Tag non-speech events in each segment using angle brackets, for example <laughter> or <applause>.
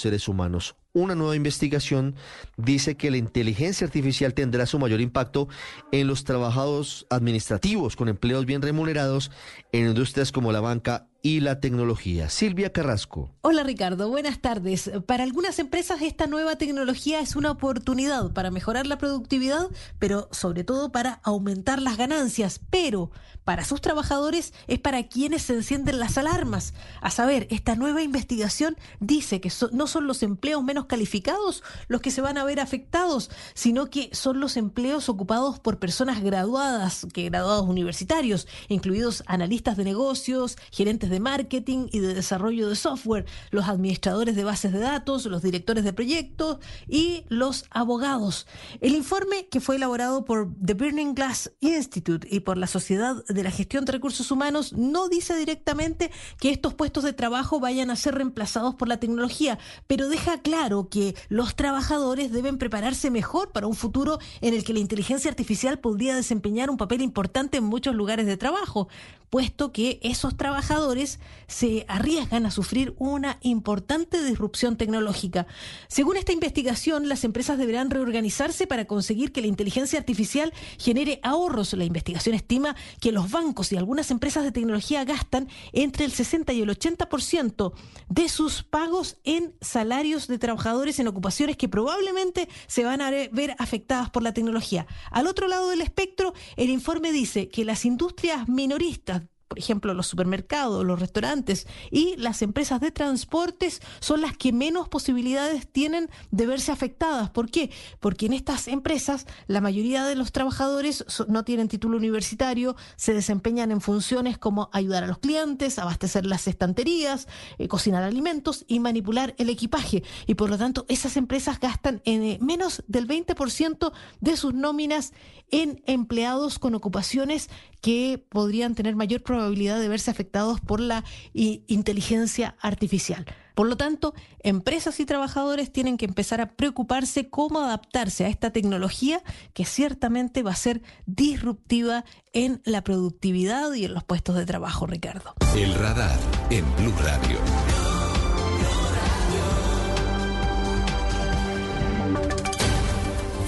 seres humanos. Una nueva investigación dice que la inteligencia artificial tendrá su mayor impacto en los trabajadores administrativos con empleos bien remunerados en industrias como la banca y la tecnología. Silvia Carrasco. Hola Ricardo, buenas tardes. Para algunas empresas esta nueva tecnología es una oportunidad para mejorar la productividad, pero sobre todo para aumentar las ganancias. Pero para sus trabajadores es para quienes se encienden las alarmas. A saber, esta nueva investigación dice que no son los empleos menos calificados los que se van a ver afectados, sino que son los empleos ocupados por personas graduadas, que graduados universitarios, incluidos analistas de negocios, gerentes de marketing y de desarrollo de software, los administradores de bases de datos, los directores de proyectos y los abogados. El informe que fue elaborado por The Burning Glass Institute y por la Sociedad de la Gestión de Recursos Humanos no dice directamente que estos puestos de trabajo vayan a ser reemplazados por la tecnología, pero deja claro que los trabajadores deben prepararse mejor para un futuro en el que la inteligencia artificial podría desempeñar un papel importante en muchos lugares de trabajo, puesto que esos trabajadores se arriesgan a sufrir una importante disrupción tecnológica. Según esta investigación, las empresas deberán reorganizarse para conseguir que la inteligencia artificial genere ahorros. La investigación estima que los bancos y algunas empresas de tecnología gastan entre el 60 y el 80% de sus pagos en salarios de trabajadores en ocupaciones que probablemente se van a ver afectadas por la tecnología. Al otro lado del espectro, el informe dice que las industrias minoristas por ejemplo, los supermercados, los restaurantes y las empresas de transportes son las que menos posibilidades tienen de verse afectadas. ¿Por qué? Porque en estas empresas la mayoría de los trabajadores no tienen título universitario, se desempeñan en funciones como ayudar a los clientes, abastecer las estanterías, eh, cocinar alimentos y manipular el equipaje. Y por lo tanto, esas empresas gastan en, eh, menos del 20% de sus nóminas en empleados con ocupaciones que podrían tener mayor probabilidad de verse afectados por la inteligencia artificial. Por lo tanto, empresas y trabajadores tienen que empezar a preocuparse cómo adaptarse a esta tecnología que ciertamente va a ser disruptiva en la productividad y en los puestos de trabajo, Ricardo. El radar en Blue Radio.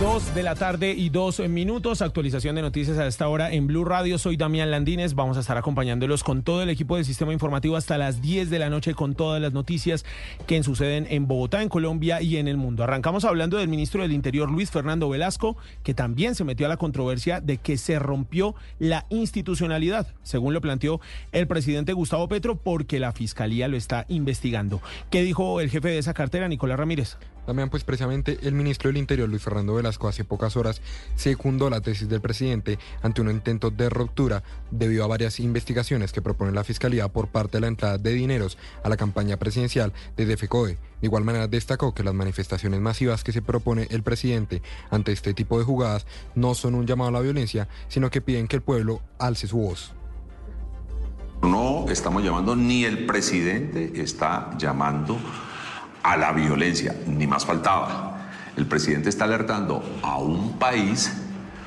Dos de la tarde y dos minutos. Actualización de noticias a esta hora en Blue Radio. Soy Damián Landines. Vamos a estar acompañándolos con todo el equipo del sistema informativo hasta las 10 de la noche con todas las noticias que suceden en Bogotá, en Colombia y en el mundo. Arrancamos hablando del ministro del Interior, Luis Fernando Velasco, que también se metió a la controversia de que se rompió la institucionalidad, según lo planteó el presidente Gustavo Petro, porque la fiscalía lo está investigando. ¿Qué dijo el jefe de esa cartera, Nicolás Ramírez? También, pues precisamente el ministro del Interior, Luis Fernando Velasco, hace pocas horas secundó la tesis del presidente ante un intento de ruptura debido a varias investigaciones que propone la Fiscalía por parte de la entrada de dineros a la campaña presidencial de FECODE. De igual manera destacó que las manifestaciones masivas que se propone el presidente ante este tipo de jugadas no son un llamado a la violencia, sino que piden que el pueblo alce su voz. No estamos llamando, ni el presidente está llamando a la violencia, ni más faltaba. El presidente está alertando a un país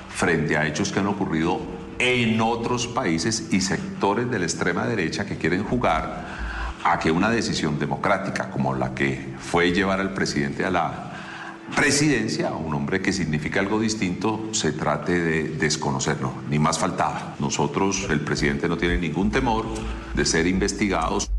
frente a hechos que han ocurrido en otros países y sectores de la extrema derecha que quieren jugar a que una decisión democrática como la que fue llevar al presidente a la presidencia, un hombre que significa algo distinto, se trate de desconocerlo, ni más faltaba. Nosotros, el presidente no tiene ningún temor de ser investigados.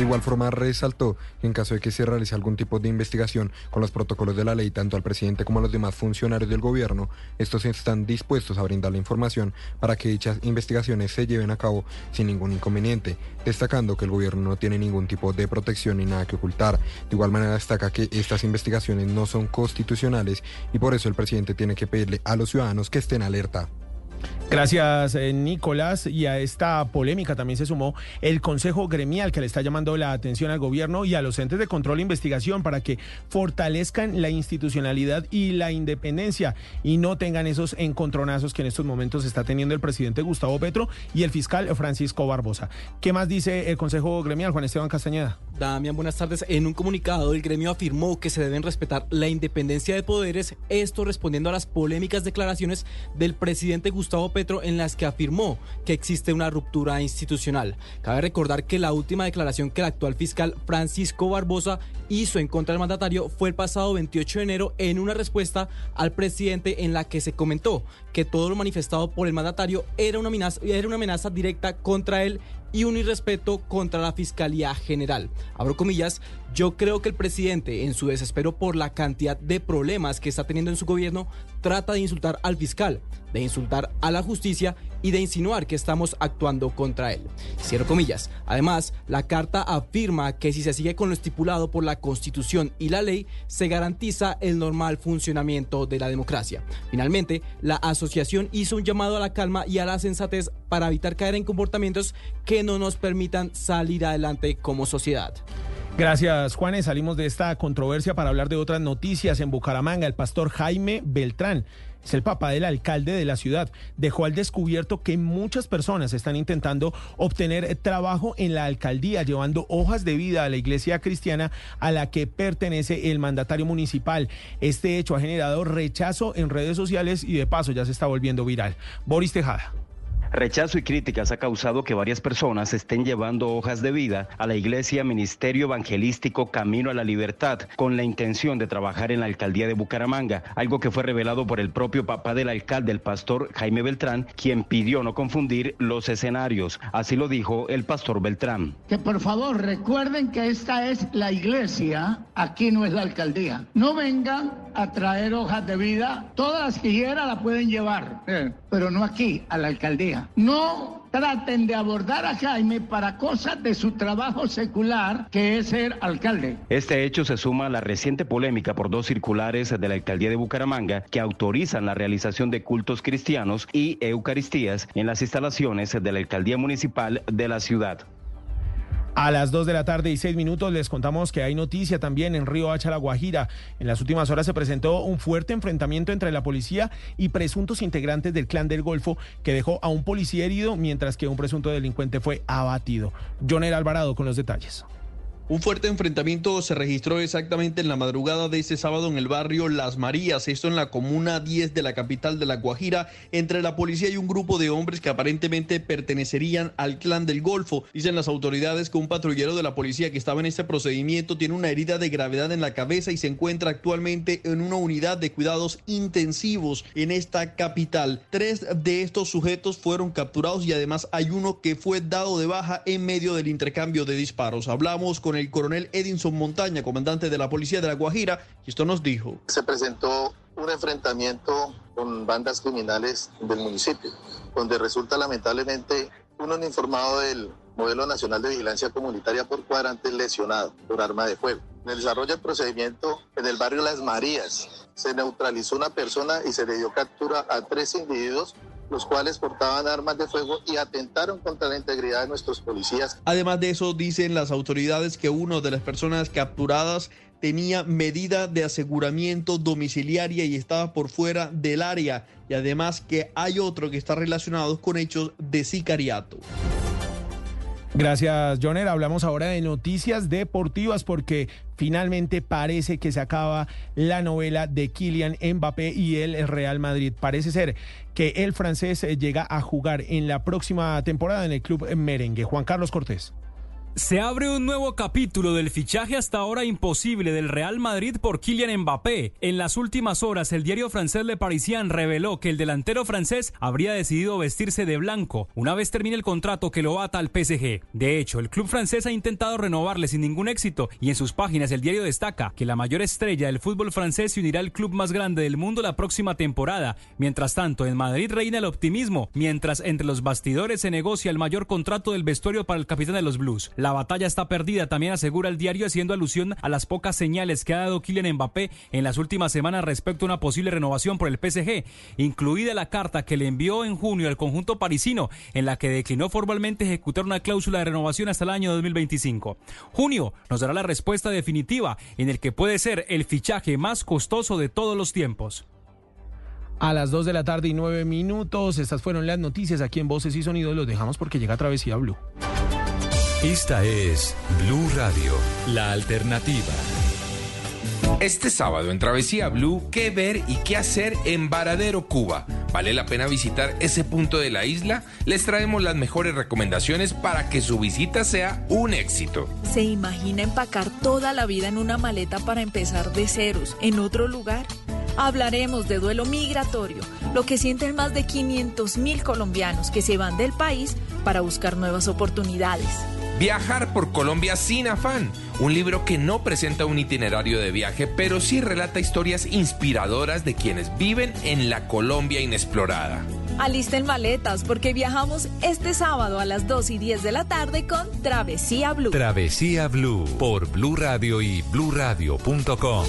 De igual forma, resaltó que en caso de que se realice algún tipo de investigación con los protocolos de la ley, tanto al presidente como a los demás funcionarios del gobierno, estos están dispuestos a brindar la información para que dichas investigaciones se lleven a cabo sin ningún inconveniente, destacando que el gobierno no tiene ningún tipo de protección ni nada que ocultar. De igual manera, destaca que estas investigaciones no son constitucionales y por eso el presidente tiene que pedirle a los ciudadanos que estén alerta. Gracias, eh, Nicolás. Y a esta polémica también se sumó el Consejo Gremial que le está llamando la atención al gobierno y a los entes de control e investigación para que fortalezcan la institucionalidad y la independencia y no tengan esos encontronazos que en estos momentos está teniendo el presidente Gustavo Petro y el fiscal Francisco Barbosa. ¿Qué más dice el Consejo Gremial, Juan Esteban Castañeda? Damián, buenas tardes. En un comunicado, el gremio afirmó que se deben respetar la independencia de poderes, esto respondiendo a las polémicas declaraciones del presidente Gustavo Petro en las que afirmó que existe una ruptura institucional. Cabe recordar que la última declaración que el actual fiscal Francisco Barbosa hizo en contra del mandatario fue el pasado 28 de enero en una respuesta al presidente en la que se comentó que todo lo manifestado por el mandatario era una amenaza, era una amenaza directa contra él y un irrespeto contra la Fiscalía General. Abro comillas, yo creo que el presidente, en su desespero por la cantidad de problemas que está teniendo en su gobierno, trata de insultar al fiscal, de insultar a la justicia y de insinuar que estamos actuando contra él. Cierro comillas. Además, la carta afirma que si se sigue con lo estipulado por la Constitución y la ley, se garantiza el normal funcionamiento de la democracia. Finalmente, la asociación hizo un llamado a la calma y a la sensatez para evitar caer en comportamientos que no nos permitan salir adelante como sociedad. Gracias, Juanes. Salimos de esta controversia para hablar de otras noticias. En Bucaramanga, el pastor Jaime Beltrán es el papá del alcalde de la ciudad. Dejó al descubierto que muchas personas están intentando obtener trabajo en la alcaldía, llevando hojas de vida a la iglesia cristiana a la que pertenece el mandatario municipal. Este hecho ha generado rechazo en redes sociales y de paso ya se está volviendo viral. Boris Tejada. Rechazo y críticas ha causado que varias personas estén llevando hojas de vida a la Iglesia Ministerio Evangelístico Camino a la Libertad con la intención de trabajar en la alcaldía de Bucaramanga, algo que fue revelado por el propio papá del alcalde, el pastor Jaime Beltrán, quien pidió no confundir los escenarios. Así lo dijo el pastor Beltrán. Que por favor recuerden que esta es la iglesia, aquí no es la alcaldía. No vengan a traer hojas de vida, todas las que quieran la pueden llevar, pero no aquí, a la alcaldía. No traten de abordar a Jaime para cosas de su trabajo secular, que es ser alcalde. Este hecho se suma a la reciente polémica por dos circulares de la alcaldía de Bucaramanga que autorizan la realización de cultos cristianos y eucaristías en las instalaciones de la alcaldía municipal de la ciudad. A las 2 de la tarde y 6 minutos les contamos que hay noticia también en Río Hacha, La Guajira. En las últimas horas se presentó un fuerte enfrentamiento entre la policía y presuntos integrantes del clan del Golfo que dejó a un policía herido mientras que un presunto delincuente fue abatido. Joner Alvarado con los detalles. Un fuerte enfrentamiento se registró exactamente en la madrugada de ese sábado en el barrio Las Marías, esto en la comuna 10 de la capital de La Guajira, entre la policía y un grupo de hombres que aparentemente pertenecerían al clan del Golfo. Dicen las autoridades que un patrullero de la policía que estaba en este procedimiento tiene una herida de gravedad en la cabeza y se encuentra actualmente en una unidad de cuidados intensivos en esta capital. Tres de estos sujetos fueron capturados y además hay uno que fue dado de baja en medio del intercambio de disparos. Hablamos con el el coronel Edinson Montaña, comandante de la Policía de La Guajira, esto nos dijo. Se presentó un enfrentamiento con bandas criminales del municipio, donde resulta lamentablemente un uniformado del Modelo Nacional de Vigilancia Comunitaria por cuadrante lesionado por arma de fuego. En el desarrollo del procedimiento en el barrio Las Marías se neutralizó una persona y se le dio captura a tres individuos los cuales portaban armas de fuego y atentaron contra la integridad de nuestros policías. Además de eso, dicen las autoridades que uno de las personas capturadas tenía medida de aseguramiento domiciliaria y estaba por fuera del área y además que hay otro que está relacionado con hechos de sicariato. Gracias, Joner. Hablamos ahora de noticias deportivas porque finalmente parece que se acaba la novela de Kylian Mbappé y el Real Madrid. Parece ser que el francés llega a jugar en la próxima temporada en el club merengue. Juan Carlos Cortés. Se abre un nuevo capítulo del fichaje hasta ahora imposible del Real Madrid por Kylian Mbappé. En las últimas horas, el diario francés Le Parisien reveló que el delantero francés habría decidido vestirse de blanco una vez termine el contrato que lo ata al PSG. De hecho, el club francés ha intentado renovarle sin ningún éxito y en sus páginas el diario destaca que la mayor estrella del fútbol francés se unirá al club más grande del mundo la próxima temporada. Mientras tanto, en Madrid reina el optimismo, mientras entre los bastidores se negocia el mayor contrato del vestuario para el capitán de los Blues. La batalla está perdida, también asegura el diario, haciendo alusión a las pocas señales que ha dado Kylian Mbappé en las últimas semanas respecto a una posible renovación por el PSG, incluida la carta que le envió en junio al conjunto parisino, en la que declinó formalmente ejecutar una cláusula de renovación hasta el año 2025. Junio nos dará la respuesta definitiva en el que puede ser el fichaje más costoso de todos los tiempos. A las 2 de la tarde y 9 minutos, estas fueron las noticias aquí en Voces y Sonidos. Los dejamos porque llega Travesía Blue. Esta es Blue Radio, la alternativa. Este sábado en Travesía Blue, ¿qué ver y qué hacer en Varadero, Cuba? ¿Vale la pena visitar ese punto de la isla? Les traemos las mejores recomendaciones para que su visita sea un éxito. ¿Se imagina empacar toda la vida en una maleta para empezar de ceros en otro lugar? Hablaremos de duelo migratorio, lo que sienten más de 500 mil colombianos que se van del país para buscar nuevas oportunidades. Viajar por Colombia sin afán, un libro que no presenta un itinerario de viaje, pero sí relata historias inspiradoras de quienes viven en la Colombia inexplorada. Alisten maletas porque viajamos este sábado a las 2 y 10 de la tarde con Travesía Blue. Travesía Blue por Blue Radio y bluradio.com.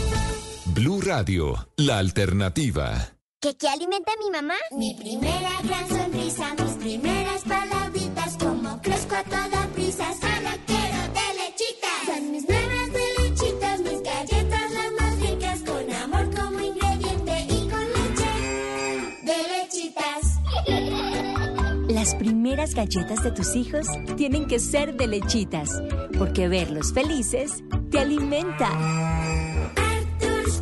Blue Radio, la alternativa. ¿Qué, qué alimenta a mi mamá? Mi primera gran sonrisa, mis primeras palabritas, como crezco a toda solo quiero de lechitas. Son mis nuevas de lechitas, mis galletas las más ricas, con amor como ingrediente y con leche de lechitas. Las primeras galletas de tus hijos tienen que ser de lechitas, porque verlos felices te alimenta. Arthur's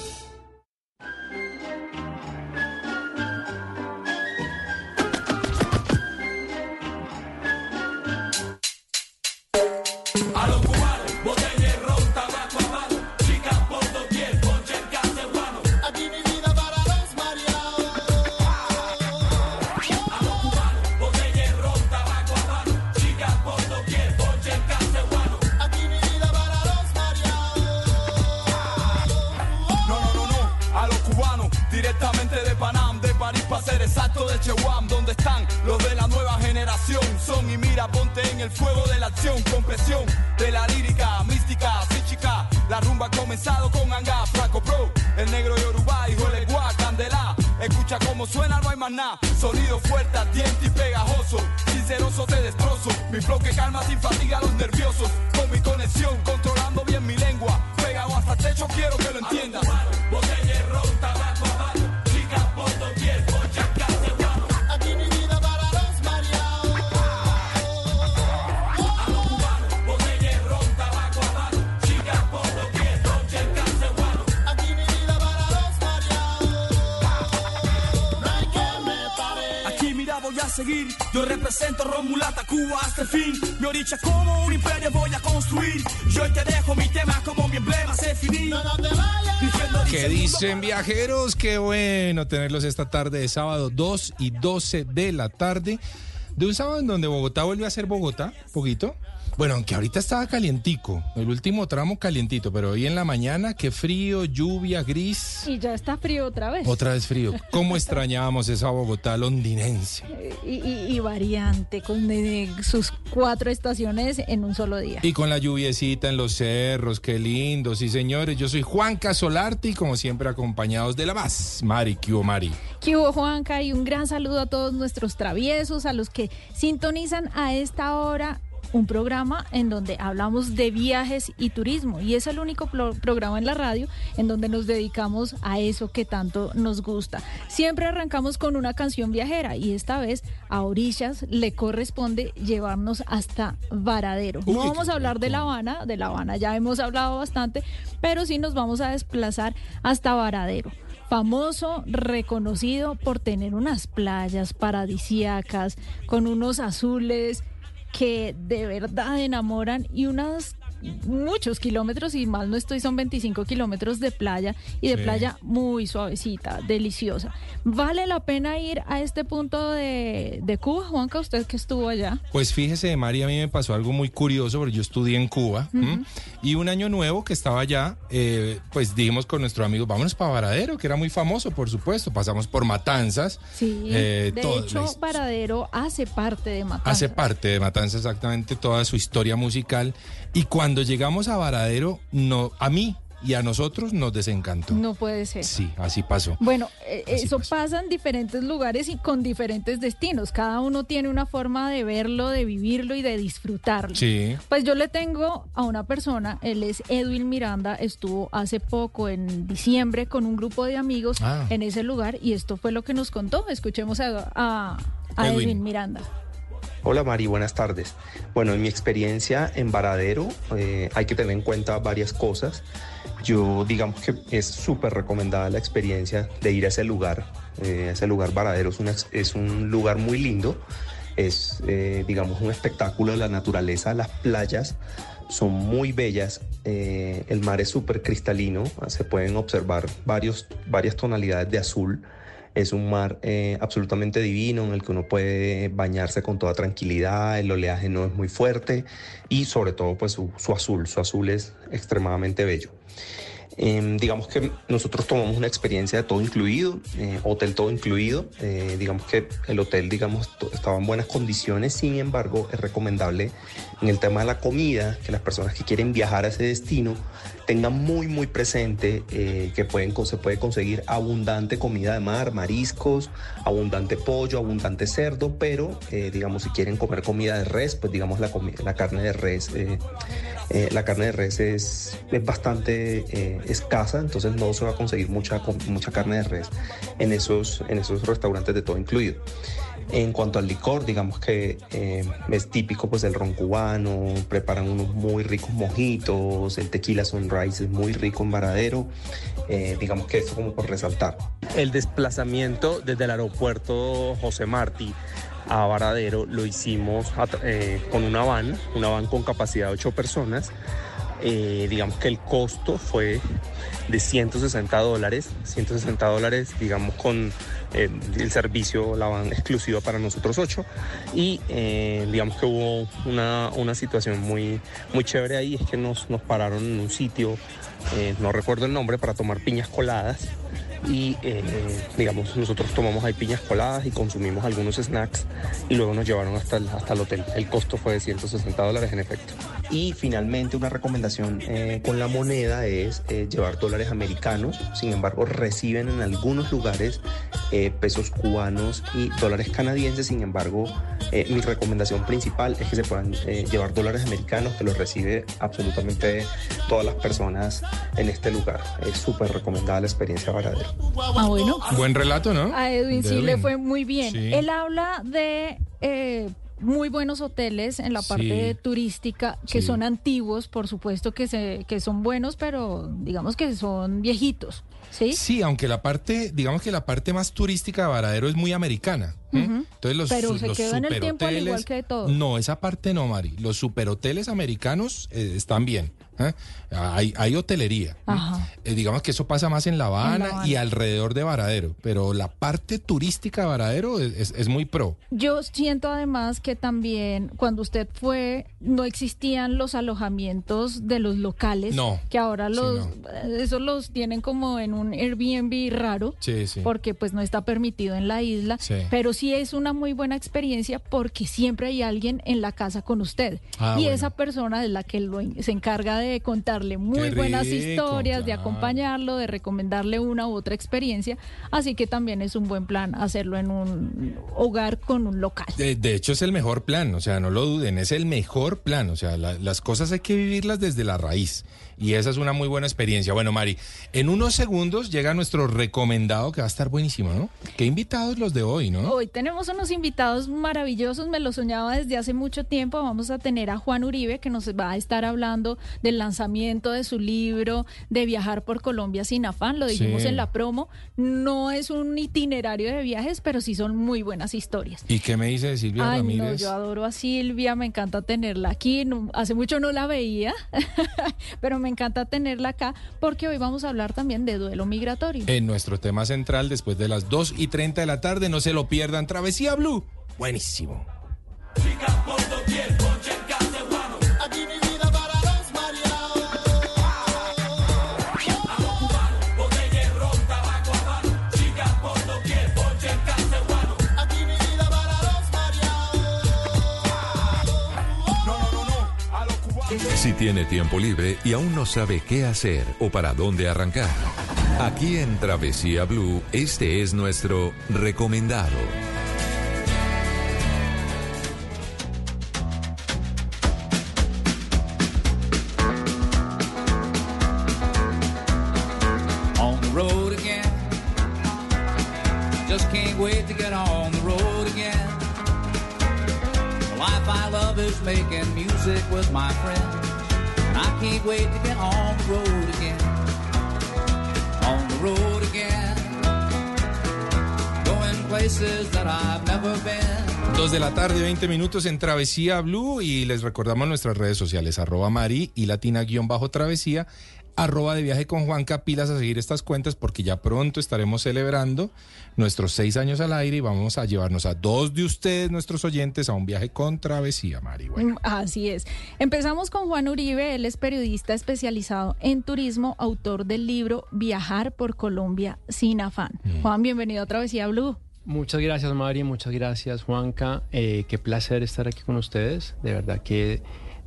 Acción, con presión de la lírica, mística, psíquica. La rumba ha comenzado con Anga, Flaco Pro, el negro Yoruba, hijo de Guá, Candela. Escucha cómo suena, no hay más. Sonido fuerte, ardiente y pegajoso. Sinceroso te destrozo. Mi flow que calma sin fatiga a los nerviosos. Con mi conexión, controlando bien mi lengua. Pegado hasta el techo, quiero que lo entiendas. Seguir, yo represento Romulata, Cuba hasta el fin. Mi oricha como un imperio voy a construir. Yo te dejo mi tema como mi emblema se finí. ¿Qué dice, dicen viajeros? Qué bueno tenerlos esta tarde de sábado 2 y 12 de la tarde. De un sábado en donde Bogotá vuelve a ser Bogotá, poquito. Bueno, aunque ahorita estaba calientico, el último tramo calientito, pero hoy en la mañana, qué frío, lluvia, gris. Y ya está frío otra vez. Otra vez frío. ¿Cómo extrañábamos esa Bogotá londinense? Y, y- y variante, con sus cuatro estaciones en un solo día. Y con la lluviecita en los cerros, qué lindo. Sí, señores, yo soy Juan Casolarte y como siempre acompañados de la más, Mari, ¿qué hubo, Mari? ¿Qué hubo, Juanca? Y un gran saludo a todos nuestros traviesos, a los que sintonizan a esta hora un programa en donde hablamos de viajes y turismo. Y es el único pro- programa en la radio en donde nos dedicamos a eso que tanto nos gusta. Siempre arrancamos con una canción viajera y esta vez a Orillas le corresponde llevarnos hasta Varadero. No vamos a hablar de La Habana, de La Habana ya hemos hablado bastante, pero sí nos vamos a desplazar hasta Varadero famoso, reconocido por tener unas playas paradisíacas con unos azules que de verdad enamoran y unas muchos kilómetros y mal no estoy, son 25 kilómetros de playa y de Sí. playa muy suavecita, deliciosa. ¿Vale la pena ir a este punto de, de Cuba, Juanca, usted que estuvo allá? Pues fíjese, María, a mí me pasó algo muy curioso, porque yo estudié en Cuba y un año nuevo que estaba allá, eh, pues dijimos con nuestro amigo, vámonos para Varadero, que era muy famoso, por supuesto. Pasamos por Matanzas. Sí, eh, de todo- hecho, Varadero hace parte de Matanzas. hace parte de Matanzas exactamente toda su historia musical. Y cuando llegamos a Varadero, no, a mí y a nosotros nos desencantó. No puede ser. Sí, así pasó. Bueno, eh, Así eso pasa en diferentes lugares y con diferentes destinos. Cada uno tiene una forma de verlo, de vivirlo y de disfrutarlo. Sí. Pues yo le tengo a una persona, él es Edwin Miranda, estuvo hace poco en diciembre con un grupo de amigos Ah. en ese lugar y esto fue lo que nos contó. Escuchemos a, a- a Edwin. Edwin Miranda. Hola Mari, buenas tardes. Bueno, en mi experiencia en Varadero eh, hay que tener en cuenta varias cosas. Yo digamos que es súper recomendada la experiencia de ir a ese lugar. Eh, ese lugar Varadero es, una es un lugar muy lindo. Es, eh, digamos, un espectáculo de la naturaleza. Las playas son muy bellas. eh, el mar es súper cristalino. Se pueden observar varios, varias tonalidades de azul. Es un mar eh, absolutamente divino en el que uno puede bañarse con toda tranquilidad, el oleaje no es muy fuerte y sobre todo pues su, azul, su azul es extremadamente bello. Em, digamos que nosotros tomamos una experiencia de todo incluido, eh, hotel todo incluido. eh, digamos que el hotel, digamos, estaba en buenas condiciones. Sin embargo, es recomendable en el tema de la comida que las personas que quieren viajar a ese destino tengan muy, muy presente eh, que pueden, se puede conseguir abundante comida de mar, mariscos, abundante pollo, abundante cerdo, pero eh, digamos, si quieren comer comida de res, pues digamos la, la carne de res. eh, la carne de res es, es bastante escasa, entonces no se va a conseguir mucha, mucha carne de res en esos, en esos restaurantes de todo incluido. En cuanto al licor, digamos que eh, es típico pues el ron cubano, preparan unos muy ricos mojitos, el tequila sunrise es muy rico en Varadero, eh, digamos que eso como por resaltar. El desplazamiento desde el aeropuerto José Martí a Varadero lo hicimos eh, con una van, una van con capacidad de 8 personas. Eh, digamos que el costo fue de 160 dólares, 160 dólares, digamos, con el servicio, la van exclusiva para nosotros ocho. Y eh, digamos que hubo una, una situación muy, muy chévere ahí, es que nos, nos pararon en un sitio, eh, no recuerdo el nombre, para tomar piñas coladas. Y eh, digamos, nosotros tomamos ahí piñas coladas y consumimos algunos snacks y luego nos llevaron hasta el, hasta el hotel. El costo fue de 160 dólares en efecto. Y finalmente una recomendación eh, con la moneda es eh, llevar dólares americanos, sin embargo reciben en algunos lugares eh, pesos cubanos y dólares canadienses, sin embargo eh, mi recomendación principal es que se puedan eh, llevar dólares americanos, que los recibe absolutamente todas las personas en este lugar. Es súper recomendada la experiencia Varadero. Ah, bueno. Buen relato, ¿no? A Edwin De sí le fue muy bien. Sí. Él habla de eh, muy buenos hoteles en la parte Sí. turística que Sí. son antiguos, por supuesto que, se, que son buenos, pero digamos que son viejitos. ¿Sí? Sí, aunque la parte, digamos que la parte más turística de Varadero es muy americana. ¿eh? Entonces los, Pero se los quedó en el tiempo al superhoteles- igual que todo. No, esa parte no, Mari. Los superhoteles americanos eh, están bien. ¿Eh? Hay, hay hotelería. Eh, digamos que eso pasa más en La Habana, Habana. y alrededor de Varadero, pero la parte turística de Varadero es, es- es muy pro. Yo siento además que también cuando usted fue no existían los alojamientos de los locales, No. que ahora Sí, esos los tienen como en un Airbnb raro. Sí, sí. Porque pues no está permitido en la isla, pero sí es una muy buena experiencia porque siempre hay alguien en la casa con usted Ah, y bueno. esa persona es la que lo, se encarga de contarle muy Qué buenas rico, historias, de acompañarlo, de recomendarle una u otra experiencia, así que también es un buen plan hacerlo en un hogar con un local. De, de hecho, es el mejor plan, o sea, no lo duden, es el mejor plan, o sea, la- las cosas hay que vivirlas desde la raíz. Y esa es una muy buena experiencia. Bueno, Mari, en unos segundos llega nuestro recomendado que va a estar buenísimo, ¿no? Qué invitados los de hoy, ¿no? Hoy tenemos unos invitados maravillosos, me lo soñaba desde hace mucho tiempo. Vamos a tener a Juan Uribe que nos va a estar hablando del lanzamiento de su libro de viajar por Colombia sin afán, lo dijimos Sí. en la promo. No es un itinerario de viajes, pero sí son muy buenas historias. ¿Y qué me dice de Silvia Ay, no, Ramírez? yo adoro a Silvia, me encanta tenerla aquí. no- hace mucho no la veía, <laughs> pero me encanta tenerla acá porque hoy vamos a hablar también de duelo migratorio. En nuestro tema central, después de las 2 y 30 de la tarde, no se lo pierdan. Travesía Blue. Buenísimo. Si tiene tiempo libre y aún no sabe qué hacer o para dónde arrancar, aquí en Travesía Blue, este es nuestro recomendado. making music with my friends. Wait to get on the road again. On the road Dos de la tarde, 20 minutos en Travesía Blue y les recordamos nuestras redes sociales, arroba Mari y latina guion bajo travesía, arroba de viaje con Juanca, pilas a seguir estas cuentas porque ya pronto estaremos celebrando nuestros seis años al aire y vamos a llevarnos a dos de ustedes, nuestros oyentes, a un viaje con Travesía, Mari. Bueno, Mm, Así es. Empezamos con Juan Uribe, él es periodista especializado en turismo, autor del libro Viajar por Colombia sin afán. Mm. Juan, bienvenido a Travesía Blue. Muchas gracias Mari, muchas gracias Juanca. Eh, qué placer estar aquí con ustedes. De verdad que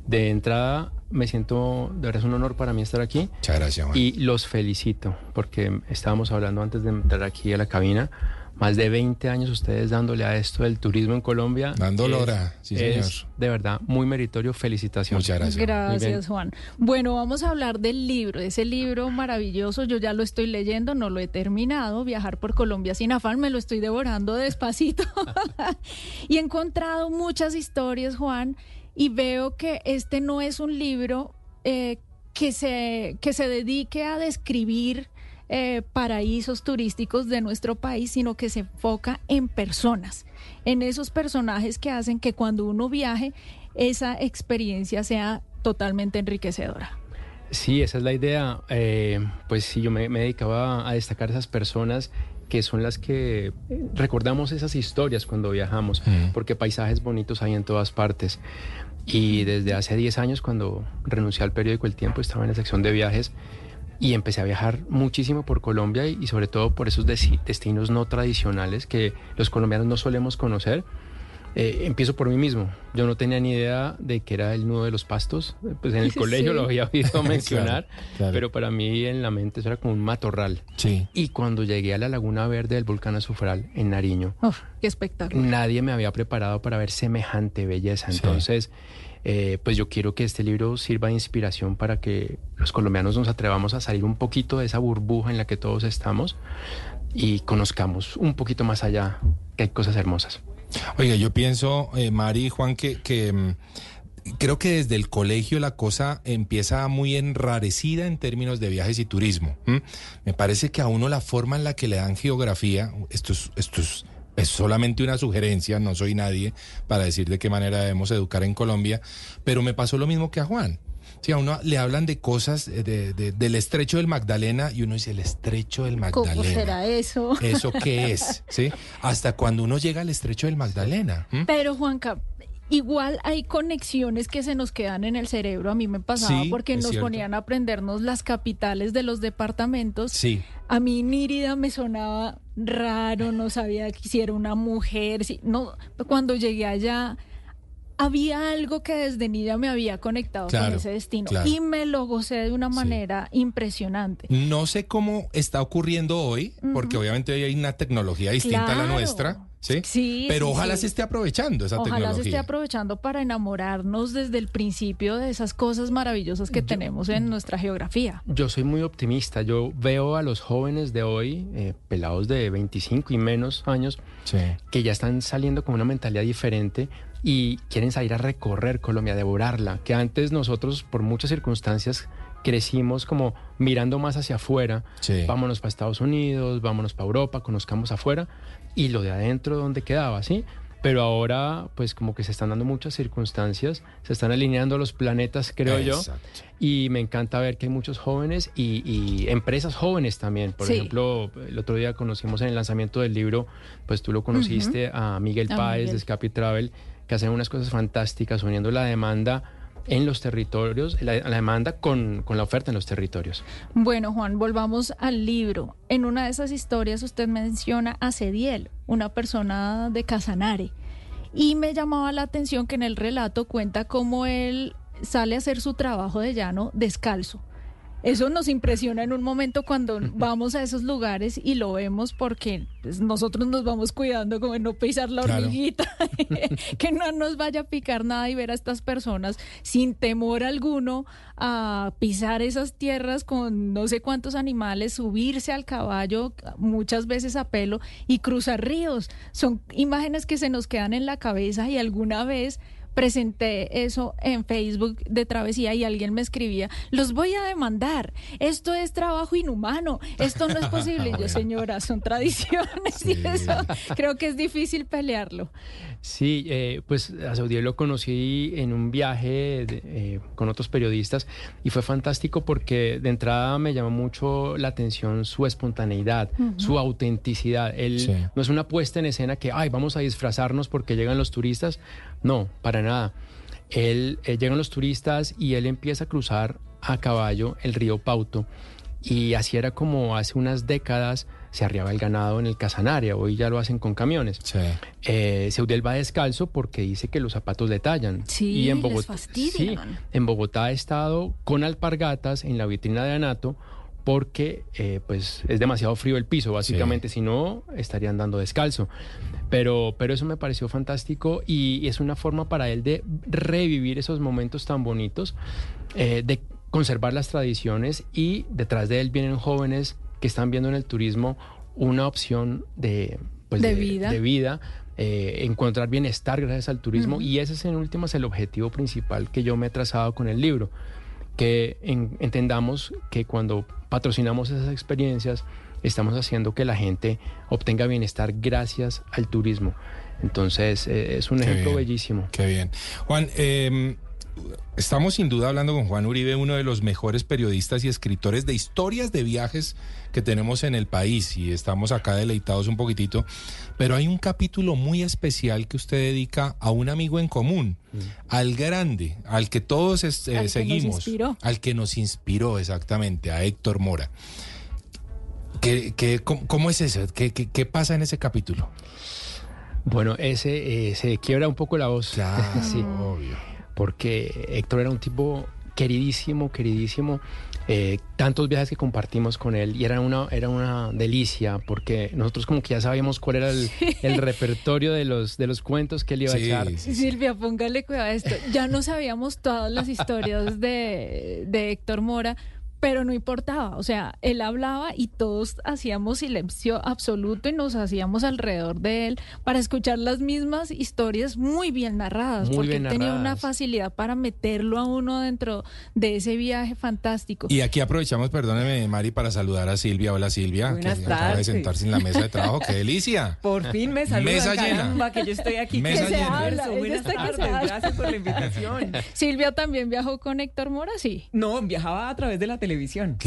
de entrada me siento, de verdad es un honor para mí estar aquí. Muchas gracias. Juan. Y los felicito porque estábamos hablando antes de entrar aquí a la cabina. Más de 20 años ustedes dándole a esto del turismo en Colombia. Dando lora, sí, es señor. de verdad muy meritorio. Felicitaciones. Muchas Gracias, Juan. Bueno, vamos a hablar del libro, ese libro maravilloso. Yo ya lo estoy leyendo, no lo he terminado. Viajar por Colombia sin afán, me lo estoy devorando despacito. <laughs> y he encontrado muchas historias, Juan, y veo que este no es un libro eh, que, se, que se dedique a describir eh, paraísos turísticos de nuestro país, sino que se enfoca en personas, en esos personajes que hacen que cuando uno viaje, esa experiencia sea totalmente enriquecedora. Sí, esa es la idea. Eh, pues sí, yo me, me dedicaba a destacar esas personas que son las que recordamos esas historias cuando viajamos, porque paisajes bonitos hay en todas partes. Y desde hace 10 años, cuando renuncié al periódico El Tiempo, estaba en la sección de viajes y empecé a viajar muchísimo por Colombia y, y sobre todo por esos destinos no tradicionales que los colombianos no solemos conocer. Eh, empiezo por mí mismo. Yo no tenía ni idea de que era el nudo de los pastos. Pues en el <laughs> <laughs> Sí. colegio lo había oído <laughs> Claro, mencionar, claro. pero para mí en la mente eso era como un matorral. Sí. Y cuando llegué a la laguna verde del volcán Azufral en Nariño, Uf, qué espectáculo. nadie me había preparado para ver semejante belleza. Entonces, eh, pues yo quiero que este libro sirva de inspiración para que los colombianos nos atrevamos a salir un poquito de esa burbuja en la que todos estamos y conozcamos un poquito más allá que hay cosas hermosas. Oiga, yo pienso, eh, Mari y Juan, que, mm, creo que desde el colegio la cosa empieza muy enrarecida en términos de viajes y turismo. Me parece que a uno la forma en la que le dan geografía, esto es, esto es, es solamente una sugerencia, no soy nadie para decir de qué manera debemos educar en Colombia, pero me pasó lo mismo que a Juan. Sí, a uno le hablan de cosas eh, de- de- del estrecho del Magdalena y uno dice el estrecho del Magdalena. ¿Cómo será eso? ¿Eso qué es? ¿Sí? Hasta cuando uno llega al estrecho del Magdalena. ¿m? Pero Juanca, igual hay conexiones que se nos quedan en el cerebro. A mí me pasaba Sí, porque nos cierto. ponían a aprendernos las capitales de los departamentos. Sí. A mí Nírida me sonaba raro, no sabía que si era una mujer. si- no, cuando llegué allá había algo que desde niña me había conectado con ese destino claro. y me lo gocé de una manera impresionante. No sé cómo está ocurriendo hoy, porque obviamente hoy hay una tecnología distinta a la nuestra. ¿Sí? Sí, Pero sí, ojalá sí. se esté aprovechando esa Ojalá se esté tecnología. aprovechando para enamorarnos desde el principio de esas cosas maravillosas que tenemos en nuestra geografía. Yo soy muy optimista. Yo veo a los jóvenes de hoy, eh, pelados de 25 y menos años, que ya están saliendo con una mentalidad diferente y quieren salir a recorrer Colombia, a devorarla. Que antes nosotros, por muchas circunstancias, crecimos como mirando más hacia afuera. Vámonos para Estados Unidos, vámonos para Europa, conozcamos afuera y lo de adentro, ¿dónde quedaba? ¿Sí? Pero ahora, pues como que se están dando muchas circunstancias, se están alineando los planetas, creo Exacto. yo. Y me encanta ver que hay muchos jóvenes y, y empresas jóvenes también. Por Sí. ejemplo, el otro día conocimos en el lanzamiento del libro, pues tú lo conociste a Miguel Páez Miguel. de Escape Travel, que hacen unas cosas fantásticas uniendo la demanda en los territorios, la, demanda con, con la oferta en los territorios. Bueno, Juan, volvamos al libro. En una de esas historias usted menciona a Cediel, una persona de Casanare. Y me llamaba la atención que en el relato cuenta cómo él sale a hacer su trabajo de llano descalzo. Eso nos impresiona en un momento cuando <laughs> vamos a esos lugares y lo vemos porque pues, nosotros nos vamos cuidando como de no pisar la Claro. hormiguita, <laughs> que no nos vaya a picar nada y ver a estas personas sin temor alguno a pisar esas tierras con no sé cuántos animales, subirse al caballo muchas veces a pelo y cruzar ríos. Son imágenes que se nos quedan en la cabeza y alguna vez presenté eso en Facebook de travesía y alguien me escribía, los voy a demandar, esto es trabajo inhumano, esto no es posible. <laughs> Y yo, señora, son tradiciones y eso creo que es difícil pelearlo. Sí, eh, pues a Saudiel lo conocí en un viaje de- eh, con otros periodistas y fue fantástico porque de entrada me llamó mucho la atención su espontaneidad, su autenticidad. Él Sí. no es una puesta en escena que, ay, vamos a disfrazarnos porque llegan los turistas. No, para nada. Él, llegan los turistas y él empieza a cruzar a caballo el río Pauto y así era como hace unas décadas se arriaba el ganado en el Casanare, hoy ya lo hacen con camiones. Eh, Seudiel va descalzo porque dice que los zapatos le tallan. Sí, y en les Bogotá, fastidian. en Bogotá ha estado con alpargatas en la vitrina de Anato porque eh, pues es demasiado frío el piso, básicamente, si no estaría andando descalzo. Pero, pero eso me pareció fantástico y es una forma para él de revivir esos momentos tan bonitos, eh, de conservar las tradiciones y detrás de él vienen jóvenes que están viendo en el turismo una opción de, pues, De vida. de vida, eh, encontrar bienestar gracias al turismo Ujú. y ese es en últimas el objetivo principal que yo me he trazado con el libro, que en- entendamos que cuando patrocinamos esas experiencias estamos haciendo que la gente obtenga bienestar gracias al turismo. Entonces eh, es un Qué ejemplo bien, bellísimo. Qué bien. Juan, eh, estamos sin duda hablando con Juan Uribe, uno de los mejores periodistas y escritores de historias de viajes que tenemos en el país y estamos acá deleitados un poquitito, pero hay un capítulo muy especial que usted dedica a un amigo en común, al grande, al que todos es- eh, Al que nos seguimos, inspiró. al que nos inspiró exactamente, a Héctor Mora. ¿Qué, qué- cómo, cómo es eso? ¿Qué, qué, qué pasa en ese capítulo? Bueno, ese eh, se quiebra un poco la voz. <laughs> sí. Porque Héctor era un tipo queridísimo, queridísimo. Eh, tantos viajes que compartimos con él y era una, era una delicia porque nosotros como que ya sabíamos cuál era el, el repertorio de los, de los cuentos que él iba a echar. Silvia, póngale cuidado a esto. Ya no sabíamos todas las historias de, de Héctor Mora, pero no importaba. O sea, él hablaba y todos hacíamos silencio absoluto y nos hacíamos alrededor de él para escuchar las mismas historias muy bien narradas, Muy porque bien él tenía una narradas. facilidad para meterlo a uno dentro de ese viaje fantástico. Y aquí aprovechamos, perdóneme, Mari, para saludar a Silvia. Hola, Silvia. Buenas que acaba de sentarse en la mesa de trabajo. ¡Qué delicia! <laughs> Por fin me saludan, Mesa llena. caramba, que yo estoy aquí. Mesa Que se llena. habla. Buenas tardes, gracias por la invitación. Silvia también viajó con Héctor Mora, sí. No, viajaba a través de la televisión.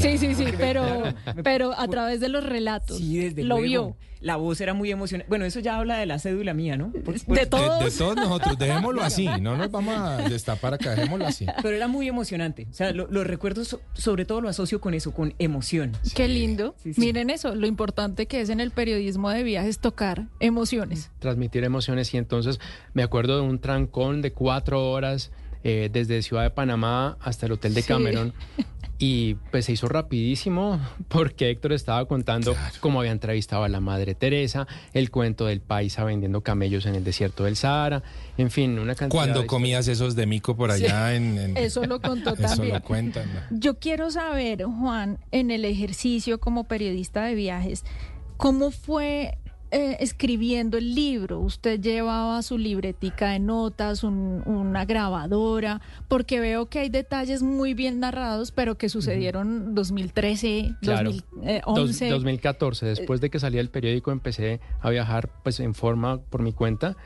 Sí, sí, sí, Porque, pero, pero a través de los relatos. Sí, desde Lo luego. vio. La voz era muy emocionante. Bueno, eso ya habla de la cédula mía, ¿no? Por- De por- De, de todos nosotros, dejémoslo así. No nos vamos a destapar acá, dejémoslo así. Pero era muy emocionante. O sea, lo, lo recuerdo, so- sobre todo lo asocio con eso, con emoción. Qué lindo. Sí, sí. Miren eso, lo importante que es en el periodismo de viajes tocar emociones. transmitir emociones y entonces me acuerdo de un trancón de cuatro horas eh, desde Ciudad de Panamá hasta el Hotel de Sí. <laughs> Y pues se hizo rapidísimo porque Héctor estaba contando cómo había entrevistado a la Madre Teresa, el cuento del paisa vendiendo camellos en el desierto del Sahara, en fin, una cantidad Cuando de comías esos de mico por allá en, en- <laughs> Eso lo contó Eso también. lo cuentan. ¿no? Yo quiero saber, Juan, en el ejercicio como periodista de viajes, ¿cómo fue eh, escribiendo el libro? ¿Usted llevaba su libretica de notas, un- una grabadora? Porque veo que hay detalles muy bien narrados, pero que sucedieron 2013, Claro. 2011. Dos- 2014, después de que salía el periódico, empecé a viajar pues en forma por mi cuenta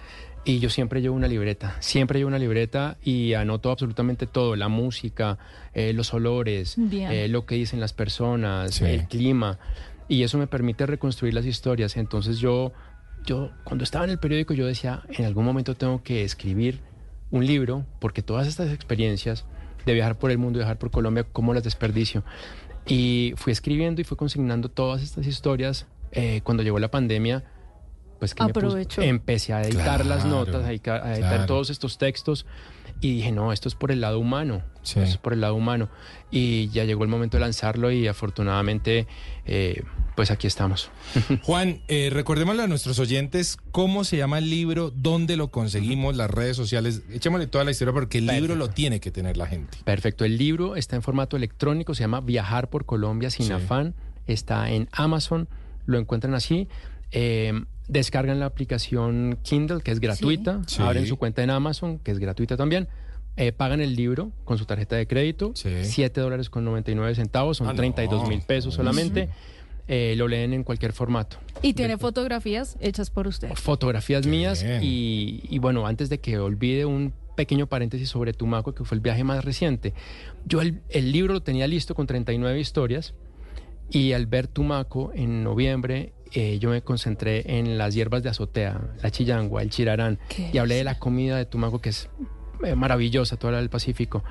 y yo siempre llevo una libreta, siempre llevo una libreta y anoto absolutamente todo, la música, eh, los olores, eh, lo que dicen las personas, Sí. el clima y eso me permite reconstruir las historias. Entonces yo, yo cuando estaba en el periódico yo decía, en algún momento tengo que escribir un libro porque todas estas experiencias de viajar por el mundo, viajar por Colombia, ¿cómo las desperdicio? Y fui escribiendo y fui consignando todas estas historias. Eh, cuando llegó la pandemia, pues que me puse- Aprovechó. empecé a editar las notas, a editar, a editar claro. todos estos textos y dije, no, esto es por el lado humano, Sí. esto es por el lado humano. Y ya llegó el momento de lanzarlo y afortunadamente, eh, pues aquí estamos. <laughs> Juan, eh, recordémosle a nuestros oyentes cómo se llama el libro, dónde lo conseguimos, las redes sociales. Echémosle toda la historia porque el libro lo tiene que tener la gente. Perfecto, el libro está en formato electrónico, se llama Viajar por Colombia sin Sí. afán, está en Amazon, lo encuentran así. Eh, descargan la aplicación Kindle, que es gratuita, Sí. abren Sí. su cuenta en Amazon, que es gratuita también. eh, pagan el libro con su tarjeta de crédito, 7 dólares con 99 centavos, son Ah, no. 32 mil pesos solamente. Eh, lo leen en cualquier formato. Y tiene fotografías hechas por usted. Fotografías mías y, y bueno, antes de que olvide un pequeño paréntesis sobre Tumaco, que fue el viaje más reciente. Yo el, el libro lo tenía listo con 39 historias y al ver Tumaco en noviembre, eh, yo me concentré en las hierbas de azotea, la chillangua, el chirarán, y hablé de la comida de Tumaco, que es eh, maravillosa, toda la del Pacífico.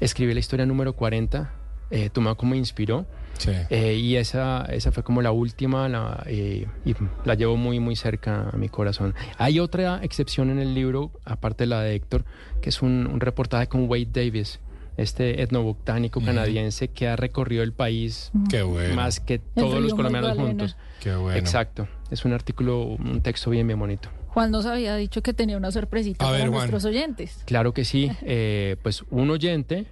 Escribí la historia número 40, eh, Tumaco me inspiró. Eh, y esa, esa fue como la última la, eh, y la llevo muy, muy cerca a mi corazón. Hay otra excepción en el libro, aparte de la de Héctor, que es un, un reportaje con Wade Davis, este etnobotánico canadiense que ha recorrido el país Qué bueno. más que todos los colombianos juntos. Qué bueno. Exacto. Es un artículo, un texto bien, bien bonito. Juan nos había dicho que tenía una sorpresita A para ver, Juan. nuestros oyentes. Claro que sí. <laughs> Eh, pues un oyente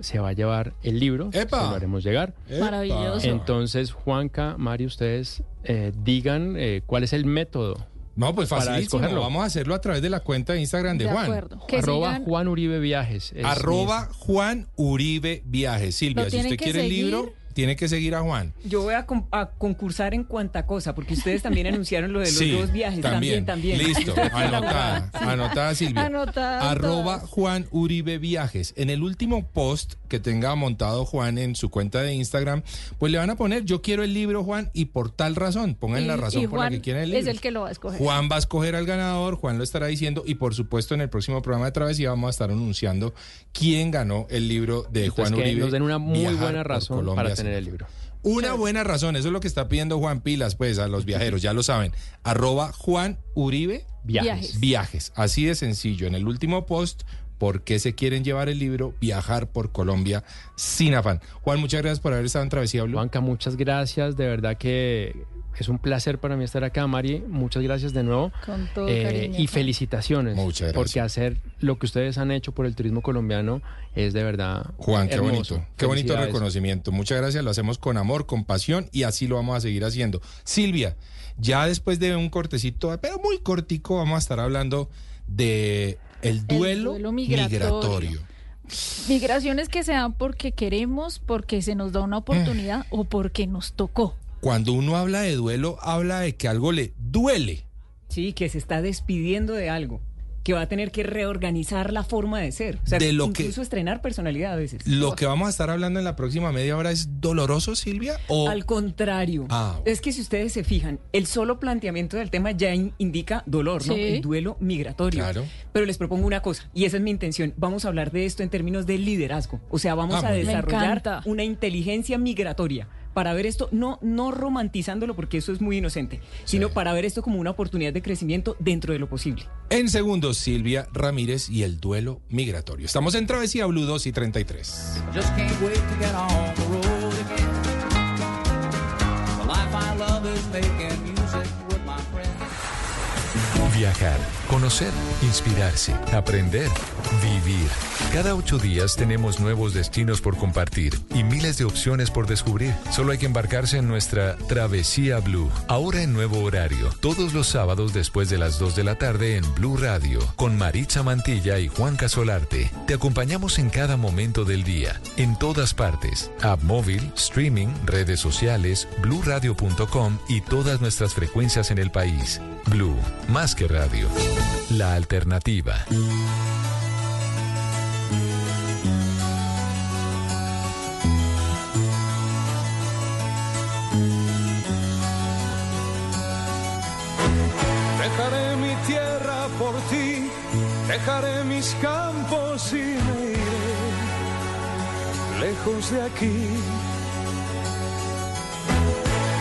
se va a llevar el libro. Se lo haremos llegar. Maravilloso. Entonces, Juanca, Mario, ustedes eh, digan eh, cuál es el método. No, pues facilísimo. escogerlo. Vamos a hacerlo a través de la cuenta de Instagram de, De Juan. acuerdo. Que Arroba sigan- Juan Uribe Viajes. es Arroba Juan Uribe Viajes. Silvia, si usted quiere el libro, tiene que seguir a Juan. Yo voy a, con- a concursar en cuanta cosa, porque ustedes también <laughs> anunciaron lo de los Sí, dos viajes. También, también. Listo, <laughs> anotada, anotada Silvia. Anotada Arroba. Juan Uribe Viajes. En el último post que tenga montado Juan en su cuenta de Instagram, pues le van a poner yo quiero el libro Juan y por tal razón, pongan la razón y por la Juan que quieren el es libro. el que lo va a escoger. Juan va a escoger al ganador, Juan lo estará diciendo y por supuesto en el próximo programa de Travesía vamos a estar anunciando quién ganó el libro de Entonces, Juan que Uribe. nos den una muy buena razón Colombia para sin tener el libro. Una buena razón, eso es lo que está pidiendo Juan Pilas, pues, a los viajeros, ya lo saben. Arroba Juan Uribe Viajes. Viajes. Así de sencillo. En el último post, ¿por qué se quieren llevar el libro Viajar por Colombia sin afán? Juan, muchas gracias por haber estado en Travesía Blue. Juanca, muchas gracias. De verdad que es un placer para mí estar acá, Mari. Muchas gracias de nuevo. Con todo Eh, cariño. y felicitaciones. Muchas gracias. Porque hacer lo que ustedes han hecho por el turismo colombiano es de verdad. Juan, qué hermoso. bonito. Qué bonito reconocimiento. Muchas gracias. Lo hacemos con amor, con pasión y así lo vamos a seguir haciendo. Silvia, ya después de un cortecito, pero muy cortico, vamos a estar hablando de el duelo, duelo migratorio. migratorio. Migraciones que se dan porque queremos, porque se nos da una oportunidad o porque nos tocó. Cuando uno habla de duelo, habla de que algo le duele. Sí, que se está despidiendo de algo, que va a tener que reorganizar la forma de ser. O sea, De lo que- incluso estrenar personalidad a veces. Lo que vamos a estar hablando en la próxima media hora es doloroso, Silvia. O Al contrario, Ah, es que si ustedes se fijan, el solo planteamiento del tema ya in- indica dolor, ¿no? Sí. El duelo migratorio. Claro. Pero les propongo una cosa, y esa es mi intención. Vamos a hablar de esto en términos de liderazgo. O sea, vamos Ah, a desarrollar una inteligencia migratoria para ver esto, no, no romantizándolo porque eso es muy inocente, sino para ver esto como una oportunidad de crecimiento dentro de lo posible. En segundos, Silvia Ramírez y el duelo migratorio. Estamos en Travesía Blue 2 y 33. Just can't wait to get on the road again. The life I love is making music. Viajar, conocer, inspirarse, aprender, vivir. Cada ocho días tenemos nuevos destinos por compartir y miles de opciones por descubrir. Solo hay que embarcarse en nuestra Travesía Blue. Ahora en nuevo horario, todos los sábados después de las 2 de la tarde en Blue Radio, con Maritza Mantilla y Juan Casolarte. Te acompañamos en cada momento del día, en todas partes. App móvil, streaming, redes sociales, bluradio.com y todas nuestras frecuencias en el país. Blue, más que radio. La alternativa. Dejaré mi tierra por ti, dejaré mis campos y me iré lejos de aquí.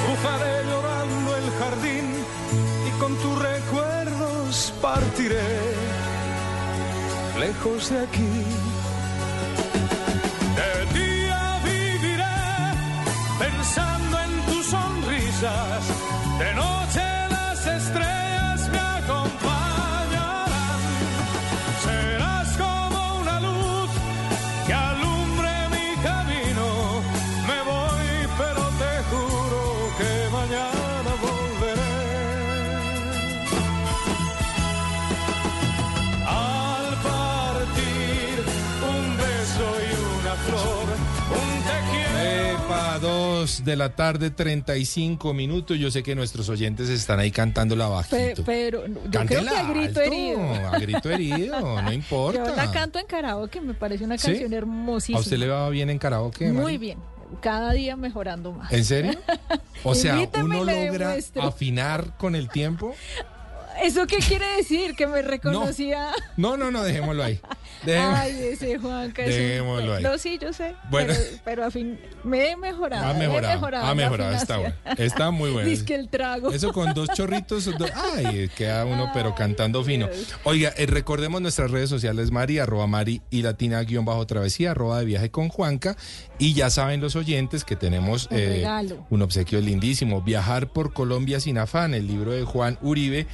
Cruzaré llorando el jardín y con tus partiré lejos de aquí. 2 de la tarde, 35 minutos. Yo sé que nuestros oyentes están ahí cantándola Pe- bajito. pero yo creo Cántela que a grito alto, herido. A grito herido, no <laughs> importa. Yo la canto en karaoke, me parece una ¿Sí? canción hermosísima. ¿A usted le va bien en karaoke? Muy bien, cada día mejorando más. ¿En serio? O sea, uno logra demuestro. afinar con el tiempo. ¿Eso qué quiere decir? Que me reconocía. No, no, no, dejémoslo ahí. Ay, ese Juanca es un- Dejémoslo ahí. No, sí, yo sé. Bueno. Pero, pero a fin, me he mejorado. Ha he mejorado, ha mejorado, está bueno. Está muy bueno. Dice que el trago. Eso con dos chorritos, ay, queda uno pero cantando fino. Oiga, eh, recordemos nuestras redes sociales, Mari, arroba Mari y latina guion bajo travesía, arroba de viaje con Juanca. Y ya saben los oyentes que tenemos Un un obsequio lindísimo, Viajar por Colombia sin afán, el libro de Juan Uribe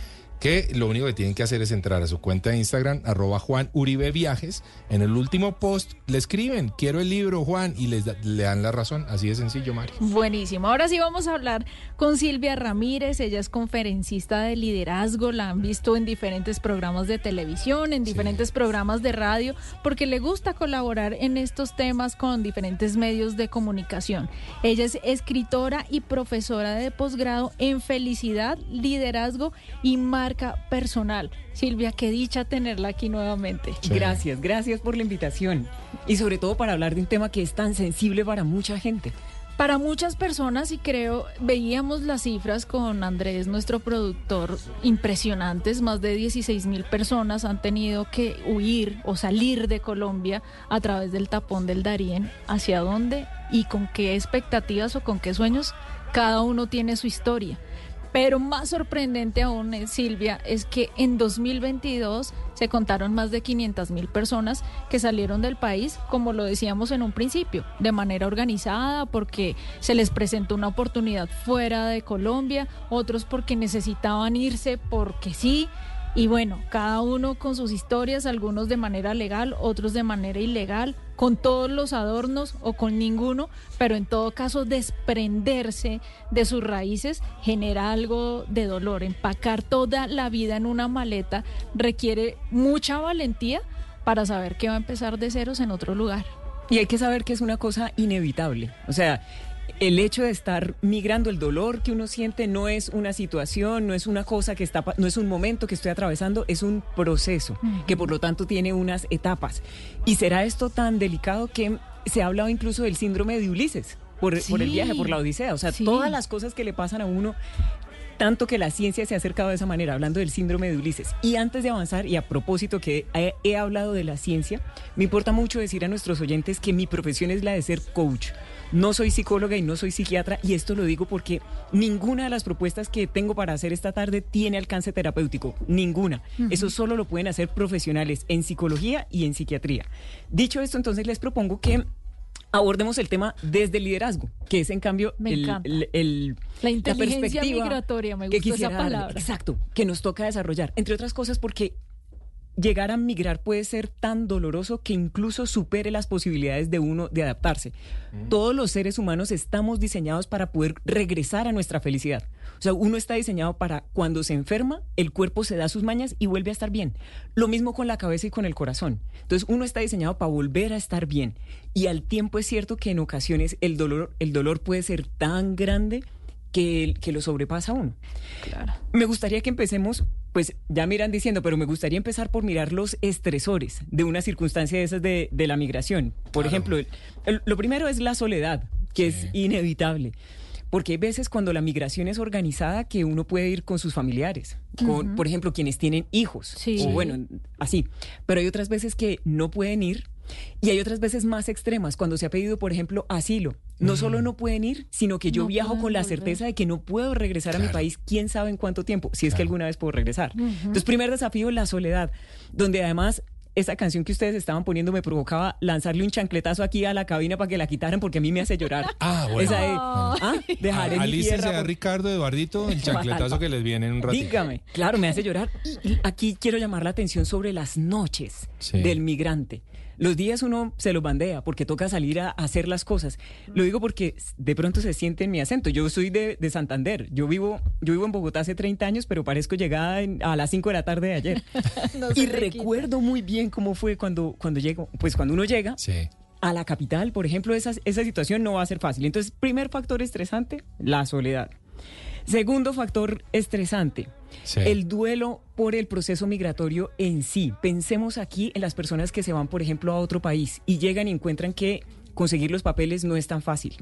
que lo único que tienen que hacer es entrar a su cuenta de Instagram, arroba Juan Uribe Viajes. En el último post le escriben, quiero el libro, Juan, y les da- le dan la razón. Así de sencillo, Mari. Buenísimo. Ahora sí vamos a hablar con Silvia Ramírez. Ella es conferencista de liderazgo. La han visto en diferentes programas de televisión, en diferentes programas de radio, porque le gusta colaborar en estos temas con diferentes medios de comunicación. Ella es escritora y profesora de posgrado en felicidad, liderazgo y marca personal. Silvia, qué dicha tenerla aquí nuevamente. Gracias, gracias por la invitación. Y sobre todo para hablar de un tema que es tan sensible para mucha gente. Para muchas personas, y creo, veíamos las cifras con Andrés, nuestro productor, impresionantes. Más de 16 mil personas han tenido que huir o salir de Colombia a través del tapón del Darién. ¿Hacia dónde y con qué expectativas o con qué sueños? Cada uno tiene su historia. Pero más sorprendente aún, eh, Silvia, es que en 2022 se contaron más de 500 mil personas que salieron del país, como lo decíamos en un principio, de manera organizada, porque se les presentó una oportunidad fuera de Colombia, otros porque necesitaban irse porque sí. Y bueno, cada uno con sus historias, algunos de manera legal, otros de manera ilegal, con todos los adornos o con ninguno, pero en todo caso desprenderse de sus raíces genera algo de dolor. Empacar toda la vida en una maleta requiere mucha valentía para saber que va a empezar de ceros en otro lugar. Y hay que saber que es una cosa inevitable. O sea, el hecho de estar migrando, el dolor que uno siente no es una situación, no es una cosa que está, no es un momento que estoy atravesando, es un proceso que por lo tanto tiene unas etapas. Y será esto tan delicado que se ha hablado incluso del síndrome de Ulises por, por el viaje, por la Odisea. O sea, Sí. todas las cosas que le pasan a uno tanto que la ciencia se ha acercado de esa manera, hablando del síndrome de Ulises. Y antes de avanzar, y a propósito que he, he hablado de la ciencia, me importa mucho decir a nuestros oyentes que mi profesión es la de ser coach. No soy psicóloga y no soy psiquiatra y esto lo digo porque ninguna de las propuestas que tengo para hacer esta tarde tiene alcance terapéutico, ninguna. Eso solo lo pueden hacer profesionales en psicología y en psiquiatría. Dicho esto, entonces les propongo que abordemos el tema desde el liderazgo, que es en cambio Me el- encanta. el- el- La inteligencia perspectiva migratoria, me que gustó esa darle. palabra. Exacto, que nos toca desarrollar, entre otras cosas porque llegar a migrar puede ser tan doloroso que incluso supere las posibilidades de uno de adaptarse. Todos los seres humanos estamos diseñados para poder regresar a nuestra felicidad. O sea, uno está diseñado para cuando se enferma, el cuerpo se da sus mañas y vuelve a estar bien. Lo mismo con la cabeza y con el corazón. Entonces, uno está diseñado para volver a estar bien. Y al tiempo es cierto que en ocasiones el dolor, el dolor puede ser tan grande que, que lo sobrepasa a uno. Me gustaría que empecemos, pues ya miran diciendo, pero me gustaría empezar por mirar los estresores de una circunstancia de esas de, de la migración. Por ejemplo, el- el- lo primero es la soledad, que es inevitable. Porque hay veces cuando la migración es organizada que uno puede ir con sus familiares, con, Ujú. por ejemplo, quienes tienen hijos, Sí. o bueno, así. Pero hay otras veces que no pueden ir y hay otras veces más extremas, cuando se ha pedido, por ejemplo, asilo. No solo no pueden ir, sino que yo No viajo con la volver. certeza de que no puedo regresar a mi país, quién sabe en cuánto tiempo, si es que alguna vez puedo regresar. Ujú. Entonces, primer desafío, la soledad, donde además esa canción que ustedes estaban poniendo me provocaba lanzarle un chancletazo aquí a la cabina para que la quitaran porque a mí me hace llorar. Ah, bueno. Esa de, ¿ah? <laughs> Dejaré mi Alícese tierra a por- Ricardo, Eduardito, el <laughs> chancletazo que les viene en un ratito. Dígame, claro, me hace llorar. Y y aquí quiero llamar la atención sobre las noches Sí. del migrante. Los días uno se los bandea porque toca salir a hacer las cosas. Lo digo porque de pronto se siente en mi acento. Yo soy de, de Santander. Yo vivo, yo vivo en Bogotá hace 30 años, pero parezco llegada en- a las 5 de la tarde de ayer. <laughs> No y recuerdo muy bien cómo fue cuando, cuando llego. Pues cuando uno llega Sí. a la capital, por ejemplo, esa, esa situación no va a ser fácil. Entonces, primer factor estresante, la soledad. Segundo factor estresante, Sí. el duelo por el proceso migratorio en sí. Pensemos aquí en las personas que se van, por ejemplo, a otro país y llegan y encuentran que conseguir los papeles no es tan fácil,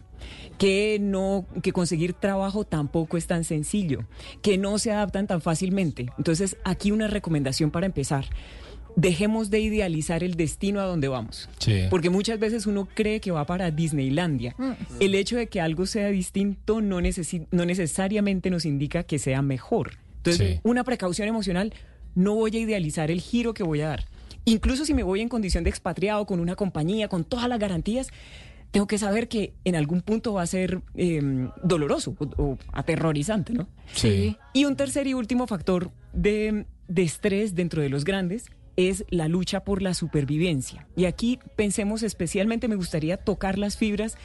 que no que conseguir trabajo tampoco es tan sencillo, que no se adaptan tan fácilmente. Entonces, aquí una recomendación para empezar. Dejemos de idealizar el destino a donde vamos. Sí. Porque muchas veces uno cree que va para Disneylandia. El hecho de que algo sea distinto no, necesi- no necesariamente nos indica que sea mejor. Entonces, Sí. una precaución emocional, no voy a idealizar el giro que voy a dar. Incluso si me voy en condición de expatriado, con una compañía, con todas las garantías, tengo que saber que en algún punto va a ser eh, doloroso o, o aterrorizante, ¿no? Sí. Y un tercer y último factor de, de estrés dentro de los grandes es la lucha por la supervivencia. Y aquí pensemos especialmente, me gustaría tocar las fibras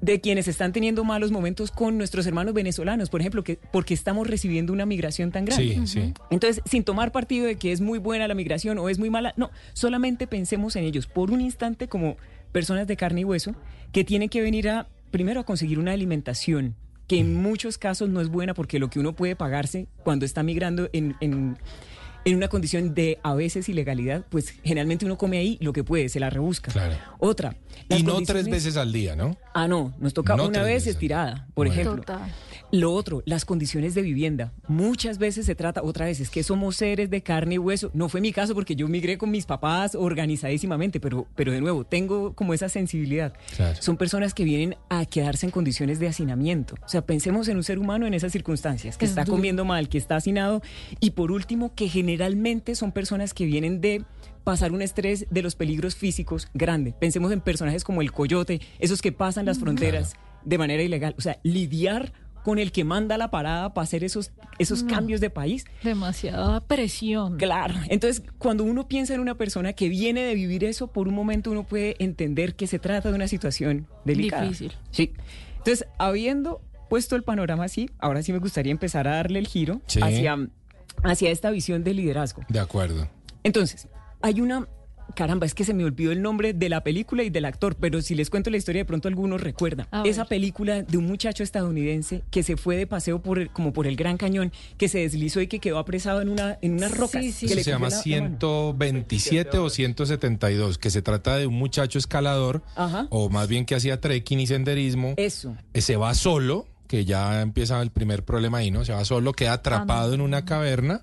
de quienes están teniendo malos momentos con nuestros hermanos venezolanos, por ejemplo, que, porque estamos recibiendo una migración tan grande. Sí, sí. Entonces, sin tomar partido de que es muy buena la migración o es muy mala, no, solamente pensemos en ellos por un instante como personas de carne y hueso que tienen que venir a, primero, a conseguir una alimentación que en muchos casos no es buena porque lo que uno puede pagarse cuando está migrando en, en- en una condición de a veces ilegalidad, pues generalmente uno come ahí lo que puede, se la rebusca. Claro. Otra. Y no condiciones- tres veces al día, ¿no? Ah, no, nos toca No una vez estirada, por Bueno. ejemplo. Total. Lo otro, las condiciones de vivienda. Muchas veces se trata, otra vez, es que somos seres de carne y hueso. No fue mi caso porque yo migré con mis papás organizadísimamente, pero, pero de nuevo, tengo como esa sensibilidad. Claro. Son personas que vienen a quedarse en condiciones de hacinamiento. O sea, pensemos en un ser humano en esas circunstancias, que Es está duro. comiendo mal, que está hacinado. Y por último, que generalmente son personas que vienen de pasar un estrés de los peligros físicos grande. Pensemos en personajes como el coyote, esos que pasan las fronteras de manera ilegal. O sea, lidiar con el que manda la parada para hacer esos, esos No. cambios de país. Demasiada presión. Claro. Entonces, cuando uno piensa en una persona que viene de vivir eso, por un momento uno puede entender que se trata de una situación delicada. Difícil. Sí. Entonces, habiendo puesto el panorama así, ahora sí me gustaría empezar a darle el giro Sí. hacia, hacia esta visión de liderazgo. De acuerdo. Entonces, hay una... Caramba, es que se me olvidó el nombre de la película y del actor, pero si les cuento la historia, de pronto algunos recuerdan. Esa película de un muchacho estadounidense que se fue de paseo por el- como por el Gran Cañón, que se deslizó y que quedó apresado en una en unas rocas. Sí, sí. que Eso le se llama la- la mano. 127 o 172, que se trata de un muchacho escalador, Ajá. o más bien que hacía trekking y senderismo. Eso. eh, Se va solo que ya empieza el primer problema ahí, ¿no? Se va solo, queda atrapado en una caverna,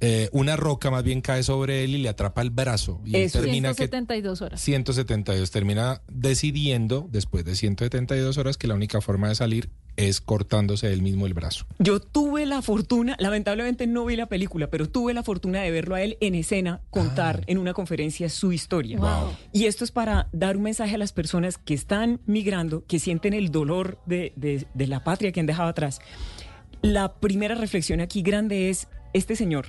eh, una roca más bien cae sobre él y le atrapa el brazo. Y él Eso. termina que 172 horas. 172 termina decidiendo, después de 172 horas, que la única forma de salir es cortándose él mismo el brazo. Yo tuve la fortuna, lamentablemente no vi la película, pero tuve la fortuna de verlo a él en escena contar en una conferencia su historia. Wow. Y esto es para dar un mensaje a las personas que están migrando, que sienten el dolor de, de- de la patria que han dejado atrás. La primera reflexión aquí grande es este señor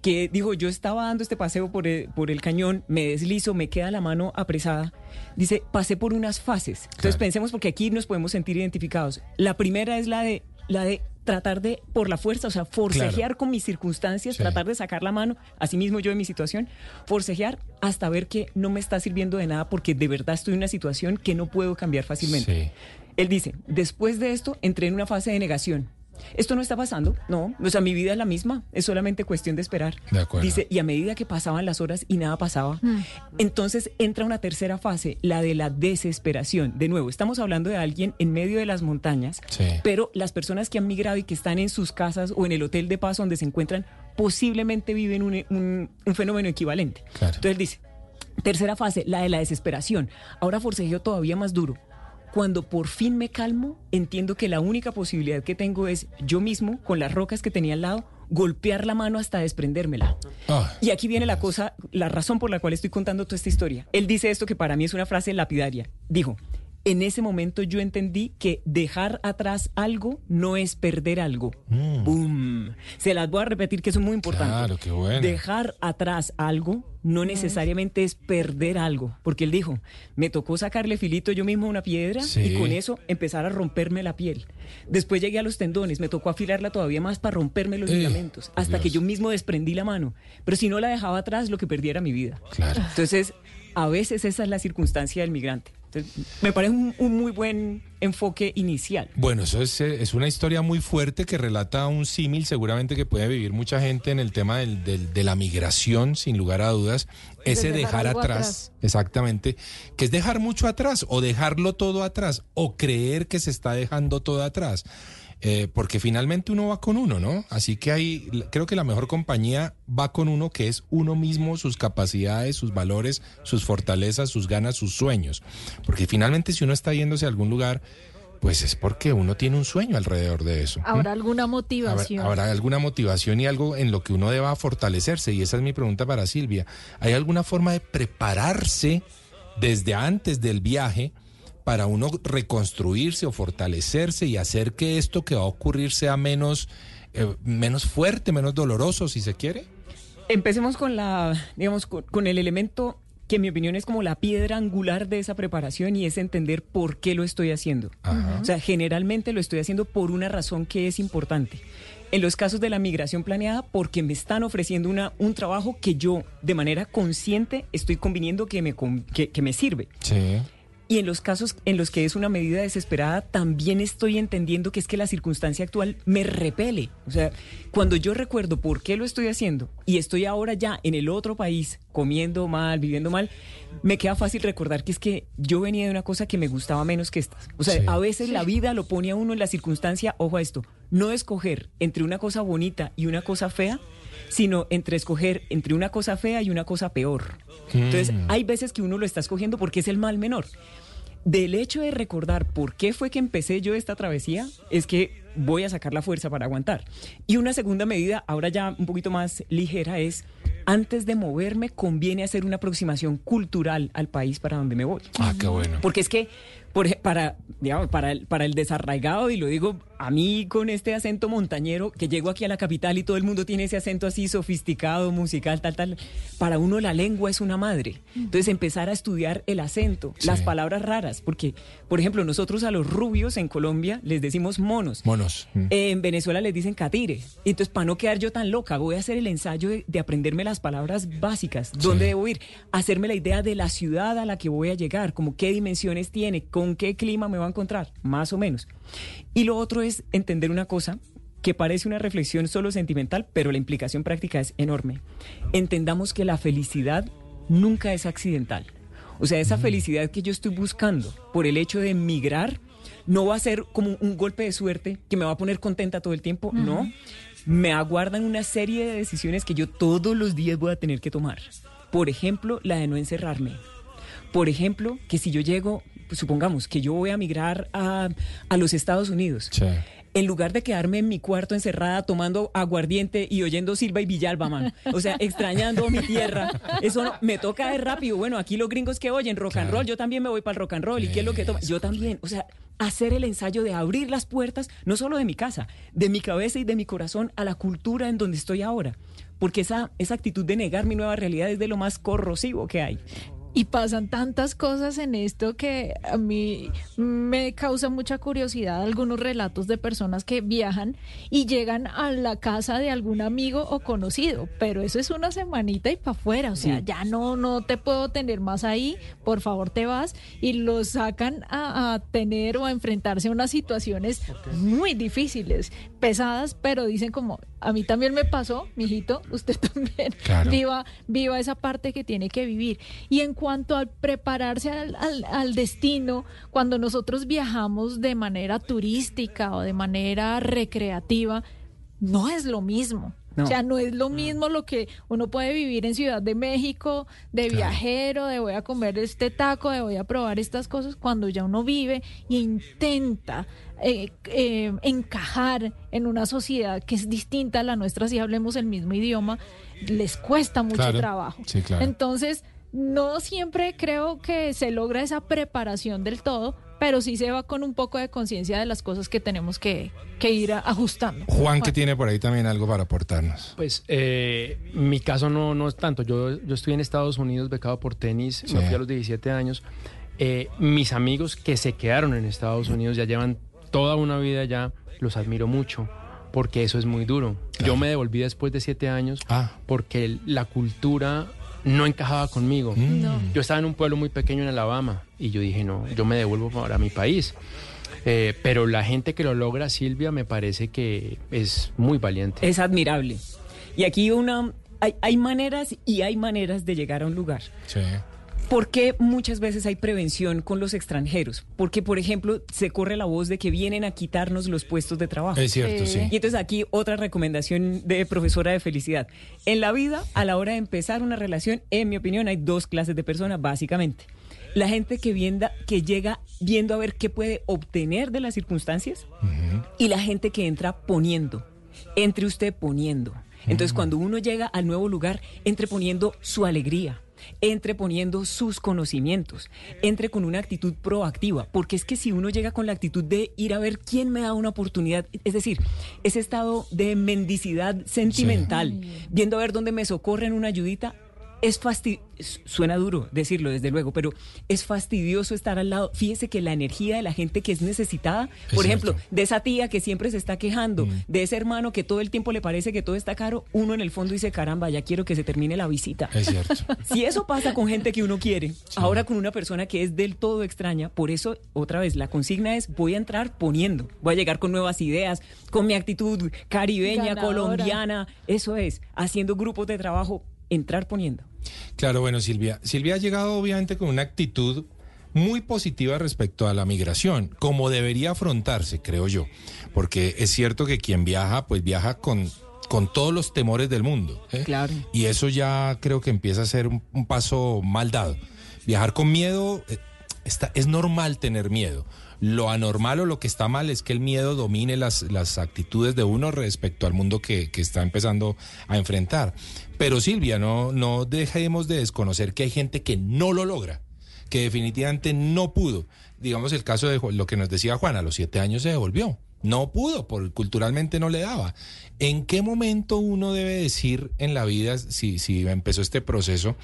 que dijo, yo estaba dando este paseo por el, por el cañón, me deslizo, me queda la mano apresada. Dice, pasé por unas fases. Entonces pensemos porque aquí nos podemos sentir identificados. La primera es la de, la de tratar de, por la fuerza, o sea, forcejear Claro. con mis circunstancias, tratar de sacar la mano, así mismo yo en mi situación, forcejear hasta ver que no me está sirviendo de nada porque de verdad estoy en una situación que no puedo cambiar fácilmente. Él dice, después de esto entré en una fase de negación. Esto no está pasando, no, o sea, mi vida es la misma, es solamente cuestión de esperar. De acuerdo. Dice, y a medida que pasaban las horas y nada pasaba, Mm. entonces entra una tercera fase, la de la desesperación. De nuevo, estamos hablando de alguien en medio de las montañas, Sí. pero las personas que han migrado y que están en sus casas o en el hotel de paso donde se encuentran, posiblemente viven un, un- un fenómeno equivalente. Entonces él dice, tercera fase, la de la desesperación. Ahora forcejeo todavía más duro. Cuando por fin me calmo, entiendo que la única posibilidad que tengo es yo mismo, con las rocas que tenía al lado, golpear la mano hasta desprendérmela. Ah, Y aquí viene la cosa, la razón por la cual estoy contando toda esta historia. Él dice esto que para mí es una frase lapidaria. Dijo, en ese momento yo entendí que dejar atrás algo no es perder algo. ¡Bum! Se las voy a repetir que eso es muy importante. Claro, qué bueno. Dejar atrás algo no necesariamente es perder algo. Porque él dijo, me tocó sacarle filito yo mismo a una piedra Sí. y con eso empezar a romperme la piel. Después llegué a los tendones, me tocó afilarla todavía más para romperme los Eh, ligamentos. Hasta que yo mismo desprendí la mano. Pero si no la dejaba atrás, lo que perdía era mi vida. Claro. Entonces, a veces esa es la circunstancia del migrante. Entonces, me parece un, un muy buen enfoque inicial. Bueno, eso es, eh, es una historia muy fuerte que relata un símil seguramente que puede vivir mucha gente en el tema del- del- de la migración, sin lugar a dudas. Ese dejar dejar atrás, atrás. exactamente, que es dejar mucho atrás o dejarlo todo atrás o creer que se está dejando todo atrás. Eh, porque finalmente uno va con uno, ¿no? Así que hay, creo que la mejor compañía va con uno, que es uno mismo, sus capacidades, sus valores, sus fortalezas, sus ganas, sus sueños. Porque finalmente si uno está yéndose a algún lugar, pues es porque uno tiene un sueño alrededor de eso. ¿Habrá alguna Habrá, motivación? habrá alguna motivación y algo en lo que uno deba fortalecerse. Y esa es mi pregunta para Silvia. ¿Hay alguna forma de prepararse desde antes del viaje para uno reconstruirse o fortalecerse y hacer que esto que va a ocurrir sea menos, eh, menos fuerte, menos doloroso, si se quiere? Empecemos con la, digamos, con, con el elemento que en mi opinión es como la piedra angular de esa preparación y es entender por qué lo estoy haciendo. O sea, generalmente lo estoy haciendo por una razón que es importante. En los casos de la migración planeada, porque me están ofreciendo una, un trabajo que yo de manera consciente estoy conviniendo que me, que, que me sirve. Sí. Y en los casos en los que es una medida desesperada, también estoy entendiendo que es que la circunstancia actual me repele. O sea, cuando yo recuerdo por qué lo estoy haciendo y estoy ahora ya en el otro país, comiendo mal, viviendo mal, me queda fácil recordar que es que yo venía de una cosa que me gustaba menos que estas. O sea, Sí. a veces la vida lo pone a uno en la circunstancia, ojo a esto, no escoger entre una cosa bonita y una cosa fea, sino entre escoger entre una cosa fea y una cosa peor. Entonces, Mm. hay veces que uno lo está escogiendo porque es el mal menor. Del hecho de recordar por qué fue que empecé yo esta travesía, es que voy a sacar la fuerza para aguantar. Y una segunda medida, ahora ya un poquito más ligera, es antes de moverme conviene hacer una aproximación cultural al país para donde me voy. Ah, qué bueno. Porque es que por para, digamos, para, el, para el desarraigado, y lo digo a mí con este acento montañero, que llego aquí a la capital y todo el mundo tiene ese acento así sofisticado, musical, tal, tal, para uno la lengua es una madre. Entonces empezar a estudiar el acento, las palabras raras, porque, por ejemplo, nosotros a los rubios en Colombia les decimos monos. Monos. Mm. En Venezuela les dicen catires. Entonces, para no quedar yo tan loca, voy a hacer el ensayo de, de aprenderme las palabras básicas. ¿Dónde debo ir? Hacerme la idea de la ciudad a la que voy a llegar, como qué dimensiones tiene, con qué clima me va a encontrar, más o menos. Y lo otro es entender una cosa que parece una reflexión solo sentimental, pero la implicación práctica es enorme. Entendamos que la felicidad nunca es accidental. O sea, esa felicidad que yo estoy buscando por el hecho de migrar no va a ser como un golpe de suerte que me va a poner contenta todo el tiempo, no. Me aguardan una serie de decisiones que yo todos los días voy a tener que tomar. Por ejemplo, la de no encerrarme. Por ejemplo, que si yo llego, pues, supongamos que yo voy a migrar a, a los Estados Unidos. En lugar de quedarme en mi cuarto encerrada tomando aguardiente y oyendo Silva y Villalba, man. O sea, extrañando mi tierra. Eso no, me toca de rápido. Bueno, aquí los gringos que oyen rock and roll, yo también me voy para el rock and roll. ¿Y qué es lo que toma? Yo también. O sea, hacer el ensayo de abrir las puertas, no solo de mi casa, de mi cabeza y de mi corazón a la cultura en donde estoy ahora. Porque esa, esa actitud de negar mi nueva realidad es de lo más corrosivo que hay. Y pasan tantas cosas en esto que a mí me causa mucha curiosidad algunos relatos de personas que viajan y llegan a la casa de algún amigo o conocido, pero eso es una semanita y para afuera, o sea, ya no no te puedo tener más ahí, por favor te vas. Y los sacan a, a tener o a enfrentarse a unas situaciones muy difíciles, pesadas, pero dicen como a mí también me pasó, mijito, <laughs> usted también Claro. viva viva esa parte que tiene que vivir. Y en cuanto al prepararse al, al- al destino, cuando nosotros viajamos de manera turística o de manera recreativa, no es lo mismo. No. O sea, no es lo mismo lo que uno puede vivir en Ciudad de México, de viajero, de voy a comer este taco, de voy a probar estas cosas, cuando ya uno vive e intenta eh, eh, encajar en una sociedad que es distinta a la nuestra, si hablemos el mismo idioma, les cuesta mucho Claro. trabajo. Sí, claro. Entonces, no siempre creo que se logra esa preparación del todo, pero sí se va con un poco de conciencia de las cosas que tenemos que, que ir ajustando. Juan, que tiene por ahí también algo para aportarnos. Pues eh, mi caso no, no es tanto. Yo, yo estoy en Estados Unidos becado por tenis, me Sí. fui a los 17 años. Eh, mis amigos que se quedaron en Estados Unidos ya llevan toda una vida ya, los admiro mucho, porque eso es muy duro. Yo me devolví después de siete años Ah. porque la cultura no encajaba conmigo. Mm. No. Yo estaba en un pueblo muy pequeño en Alabama y yo dije, no, yo me devuelvo para mi país. Eh, pero la gente que lo logra, Silvia, me parece que es muy valiente. Es admirable. Y aquí una hay, hay maneras y hay maneras de llegar a un lugar. Sí. ¿Por qué muchas veces hay prevención con los extranjeros? Porque, por ejemplo, se corre la voz de que vienen a quitarnos los puestos de trabajo. Es cierto, sí. Y entonces aquí otra recomendación de profesora de felicidad. En la vida, a la hora de empezar una relación, en mi opinión, hay dos clases de personas, básicamente. La gente que, vienda, que llega viendo a ver qué puede obtener de las circunstancias y la gente que entra poniendo. Entre usted poniendo. Entonces, cuando uno llega al nuevo lugar, entre poniendo su alegría, entre poniendo sus conocimientos, entre con una actitud proactiva, porque es que si uno llega con la actitud de ir a ver quién me da una oportunidad, es decir, ese estado de mendicidad sentimental, viendo a ver dónde me socorren una ayudita, es fastidioso, suena duro decirlo desde luego, pero es fastidioso estar al lado. Fíjese que la energía de la gente que es necesitada, Es por ejemplo, de esa tía que siempre se está quejando, de ese hermano que todo el tiempo le parece que todo está caro, uno en el fondo dice, caramba, ya quiero que se termine la visita. Es cierto. <laughs> Si eso pasa con gente que uno quiere, ahora con una persona que es del todo extraña, por eso, otra vez, la consigna es voy a entrar poniendo, voy a llegar con nuevas ideas, con mi actitud caribeña, Ganadora. colombiana, eso es, haciendo grupos de trabajo, entrar poniendo. Claro, bueno, Silvia. Silvia ha llegado obviamente con una actitud muy positiva respecto a la migración, como debería afrontarse, creo yo. Porque es cierto que quien viaja, pues viaja con, con todos los temores del mundo. ¿eh? Claro. Y eso ya creo que empieza a ser un, un paso mal dado. Viajar con miedo, eh, está, es normal tener miedo. Lo anormal o lo que está mal es que el miedo domine las, las actitudes de uno respecto al mundo que, que está empezando a enfrentar. Pero Silvia, no, no dejemos de desconocer que hay gente que no lo logra, que definitivamente no pudo. Digamos el caso de lo que nos decía Juan, a los siete años se devolvió. No pudo, por, culturalmente no le daba. ¿En qué momento uno debe decir en la vida, si, si empezó este proceso,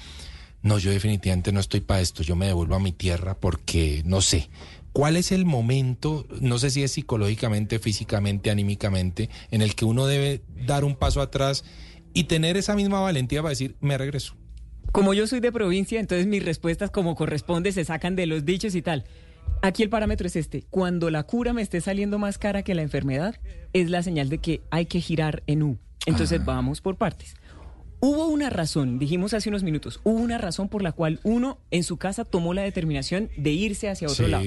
no, yo definitivamente no estoy para esto, yo me devuelvo a mi tierra porque no sé. ¿Cuál es el momento, no sé si es psicológicamente, físicamente, anímicamente, en el que uno debe dar un paso atrás y tener esa misma valentía para decir, me regreso? Como yo soy de provincia, entonces mis respuestas como corresponde se sacan de los dichos y tal. Aquí el parámetro es este. Cuando la cura me esté saliendo más cara que la enfermedad, es la señal de que hay que girar en U. Entonces vamos por partes. Hubo una razón, dijimos hace unos minutos, hubo una razón por la cual uno en su casa tomó la determinación de irse hacia otro Sí. lado.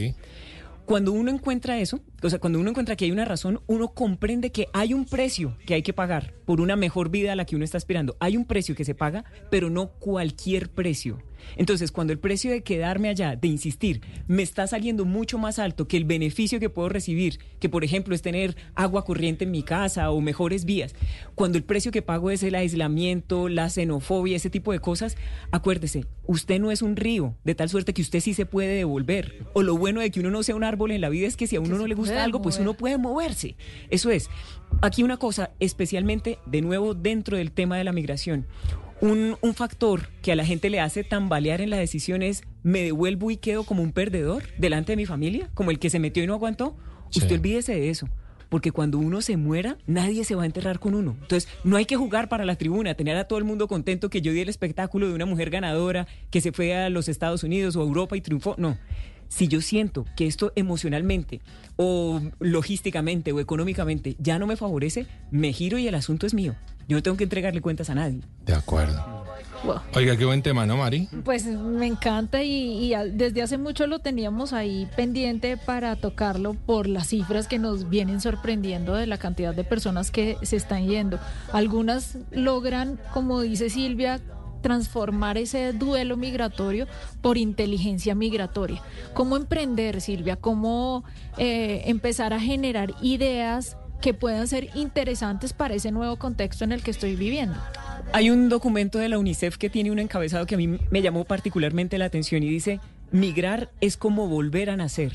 Cuando uno encuentra eso, o sea, cuando uno encuentra que hay una razón, uno comprende que hay un precio que hay que pagar por una mejor vida a la que uno está aspirando. Hay un precio que se paga, pero no cualquier precio. Entonces, cuando el precio de quedarme allá, de insistir, me está saliendo mucho más alto que el beneficio que puedo recibir, que por ejemplo es tener agua corriente en mi casa o mejores vías, cuando el precio que pago es el aislamiento, la xenofobia, ese tipo de cosas, acuérdese, usted no es un río, de tal suerte que usted sí se puede devolver. O lo bueno de que uno no sea un árbol en la vida es que si a uno no le gusta algo, pues uno puede moverse. Eso es. Aquí una cosa, especialmente de nuevo dentro del tema de la migración. Un, un factor que a la gente le hace tambalear en la decisión es, ¿me devuelvo y quedo como un perdedor delante de mi familia? Como el que se metió y no aguantó. Usted olvídese de eso. Porque cuando uno se muera, nadie se va a enterrar con uno. Entonces, no hay que jugar para la tribuna, tener a todo el mundo contento que yo di el espectáculo de una mujer ganadora que se fue a los Estados Unidos o a Europa y triunfó. No. Si yo siento que esto emocionalmente o logísticamente o económicamente ya no me favorece, me giro y el asunto es mío. Yo no tengo que entregarle cuentas a nadie. De acuerdo. Wow. Oiga, qué buen tema, ¿no, Mari? Pues me encanta y, desde hace mucho lo teníamos ahí pendiente para tocarlo por las cifras que nos vienen sorprendiendo de la cantidad de personas que se están yendo. Algunas logran, como dice Silvia, transformar ese duelo migratorio por inteligencia migratoria. ¿Cómo emprender, Silvia? ¿Cómo eh, empezar a generar ideas que puedan ser interesantes para ese nuevo contexto en el que estoy viviendo? Hay un documento de la UNICEF que tiene un encabezado que a mí me llamó particularmente la atención y dice, migrar es como volver a nacer.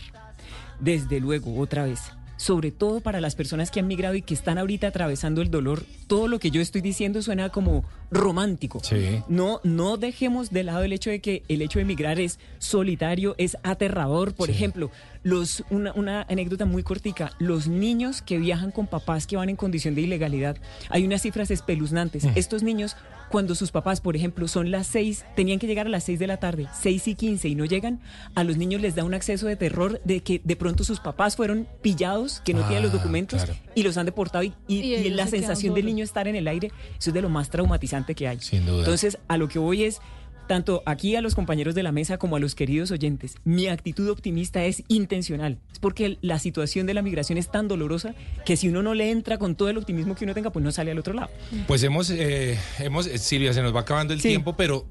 Desde luego, otra vez. Sobre todo para las personas que han migrado y que están ahorita atravesando el dolor, todo lo que yo estoy diciendo suena como romántico. Sí. No, no dejemos de lado el hecho de que el hecho de emigrar es solitario, es aterrador. Por ejemplo, los, una, una anécdota muy cortica, los niños que viajan con papás que van en condición de ilegalidad, hay unas cifras espeluznantes. Estos niños, cuando sus papás, por ejemplo, son las seis, tenían que llegar a las seis de la tarde, seis y quince y no llegan, a los niños les da un acceso de terror de que de pronto sus papás fueron pillados, que no tienen los Ah, documentos claro. y los han deportado y, y- Y y ellos la sensación del niño estar en el aire, eso es de lo más traumatizante que hay. Sin duda. Entonces, a lo que voy es, tanto aquí a los compañeros de la mesa como a los queridos oyentes, mi actitud optimista es intencional. Es porque la situación de la migración es tan dolorosa que si uno no le entra con todo el optimismo que uno tenga, pues no sale al otro lado. Pues hemos, eh, hemos, eh, Silvia, se nos va acabando el Sí. tiempo, pero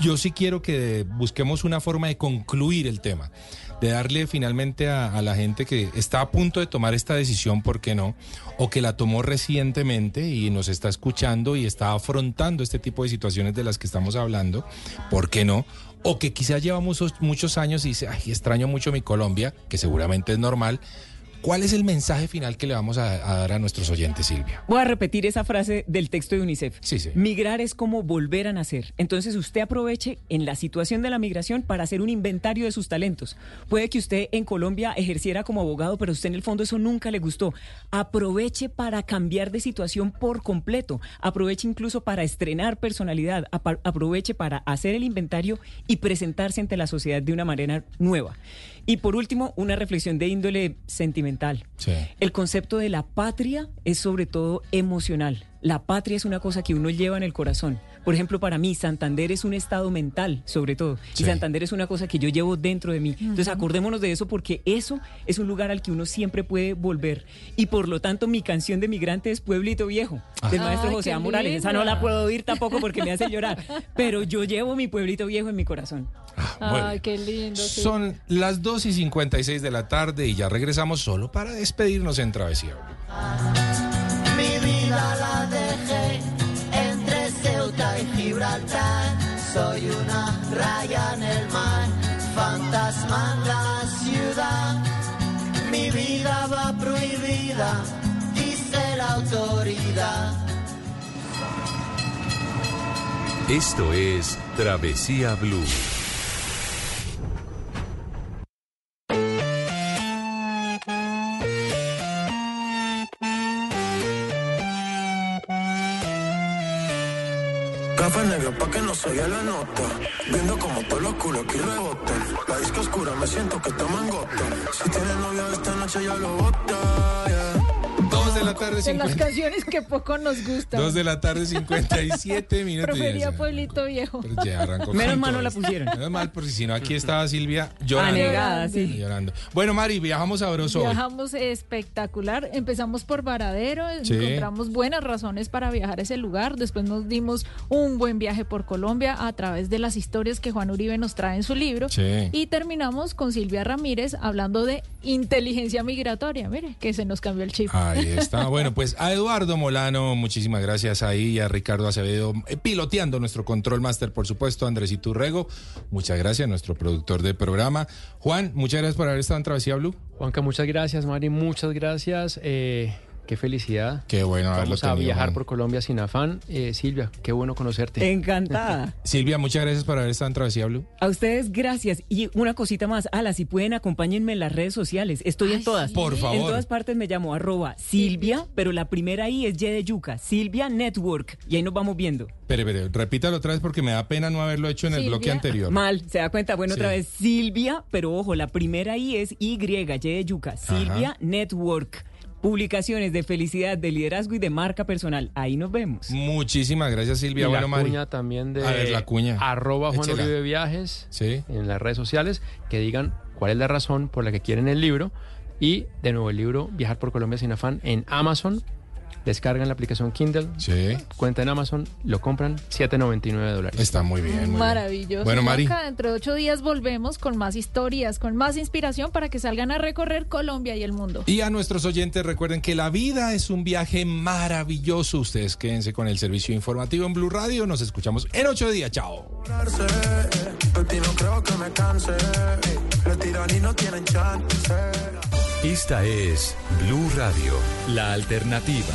yo sí quiero que busquemos una forma de concluir el tema, de darle finalmente a, la gente que está a punto de tomar esta decisión, ¿por qué no? O que la tomó recientemente y nos está escuchando y está afrontando este tipo de situaciones de las que estamos hablando, ¿por qué no? O que quizás lleva muchos, muchos años y dice, ay, extraño mucho mi Colombia, que seguramente es normal. ¿Cuál es el mensaje final que le vamos a, a dar a nuestros oyentes, Silvia? Voy a repetir esa frase del texto de UNICEF. Sí, sí. Migrar es como volver a nacer. Entonces usted aproveche en la situación de la migración para hacer un inventario de sus talentos. Puede que usted en Colombia ejerciera como abogado, pero usted en el fondo eso nunca le gustó. Aproveche para cambiar de situación por completo. Aproveche incluso para estrenar personalidad. Aproveche para hacer el inventario y presentarse ante la sociedad de una manera nueva. Y por último, una reflexión de índole sentimental. Sí. El concepto de la patria es sobre todo emocional. La patria es una cosa que uno lleva en el corazón. Por ejemplo, para mí, Santander es un estado mental, sobre todo. Sí. Y Santander es una cosa que yo llevo dentro de mí. Entonces, Ujú. acordémonos de eso porque eso es un lugar al que uno siempre puede volver. Y por lo tanto, mi canción de migrante es Pueblito Viejo, del Ah. maestro Ay, José A. Morales. Esa no la puedo oír tampoco porque me hace llorar. <laughs> Pero yo llevo mi Pueblito Viejo en mi corazón. Ay, qué lindo. sí. Son las 2 y 56 de la tarde y ya regresamos solo para despedirnos en Travesía. Mi Gibraltar. Soy una raya en el mar, fantasma en la ciudad. Mi vida va prohibida, dice la autoridad. Esto es Travesía Blue. Que se vea la nota. Viendo como todos los culos aquí rebotan. La disco oscura, me siento que en gota. Si tienes novia esta noche ya lo bota. De la <laughs> tarde, De las 50. canciones que poco nos gustan. Dos de la tarde, <laughs> 57 minutos. Prefería Ya, Pueblito Viejo. Pero ya arrancó Menos mal no la pusieron. Menos mal, porque si no, aquí estaba Silvia llorando. Anegada, sí. Llorando. Bueno, Mari, viajamos sabroso hoy. Viajamos espectacular. Empezamos por Varadero, Sí. encontramos buenas razones para viajar a ese lugar. Después nos dimos un buen viaje por Colombia a través de las historias que Juan Uribe nos trae en su libro. Sí. Y terminamos con Silvia Ramírez hablando de inteligencia migratoria. Mire, que se nos cambió el chip. Ahí está. <laughs> Bueno, pues a Eduardo Molano, muchísimas gracias ahí, y a Ricardo Acevedo, eh, piloteando nuestro control master, por supuesto, Andrés Iturrego, muchas gracias, nuestro productor de programa. Juan, muchas gracias por haber estado en Travesía Blue. Juanca, muchas gracias, Mari, muchas gracias. Eh, qué felicidad. Qué bueno haberlo Vamos a tenido, viajar Juan. por Colombia sin afán. Eh, Silvia, qué bueno conocerte. Encantada. <laughs> Silvia, muchas gracias por haber estado en Travesía Blue. A ustedes, gracias. Y una cosita más, Ala, si pueden, acompáñenme en las redes sociales. Estoy en todas. Por favor. En todas partes me llamo arroba Silvia, pero la primera I es Y de Yuca, Silvia Network. Y ahí nos vamos viendo. Espere, espere, repítalo otra vez porque me da pena no haberlo hecho en el bloque anterior. Mal, se da cuenta. Bueno, Sí. otra vez Silvia, pero ojo, la primera I es Y, Y de Yuca, Silvia Network. Publicaciones de felicidad, de liderazgo y de marca personal. Ahí nos vemos. Muchísimas gracias, Silvia. y bueno, la Mari. cuña también de A ver, la cuña. arroba Juan Échela. Uribe Viajes Sí. en las redes sociales que digan cuál es la razón por la que quieren el libro y de nuevo el libro Viajar por Colombia sin afán en Amazon descargan la aplicación Kindle Sí. cuenta en Amazon lo compran 7.99 dólares Está muy bien, muy bien. Maravilloso. Bueno, Mari. Juanca, dentro de ocho días volvemos con más historias, con más inspiración para que salgan a recorrer Colombia y el mundo. Y a nuestros oyentes recuerden que la vida es un viaje maravilloso. Ustedes quédense con el servicio informativo en Blue Radio. Nos escuchamos en ocho días. Chao. Esta es Blue Radio, la alternativa.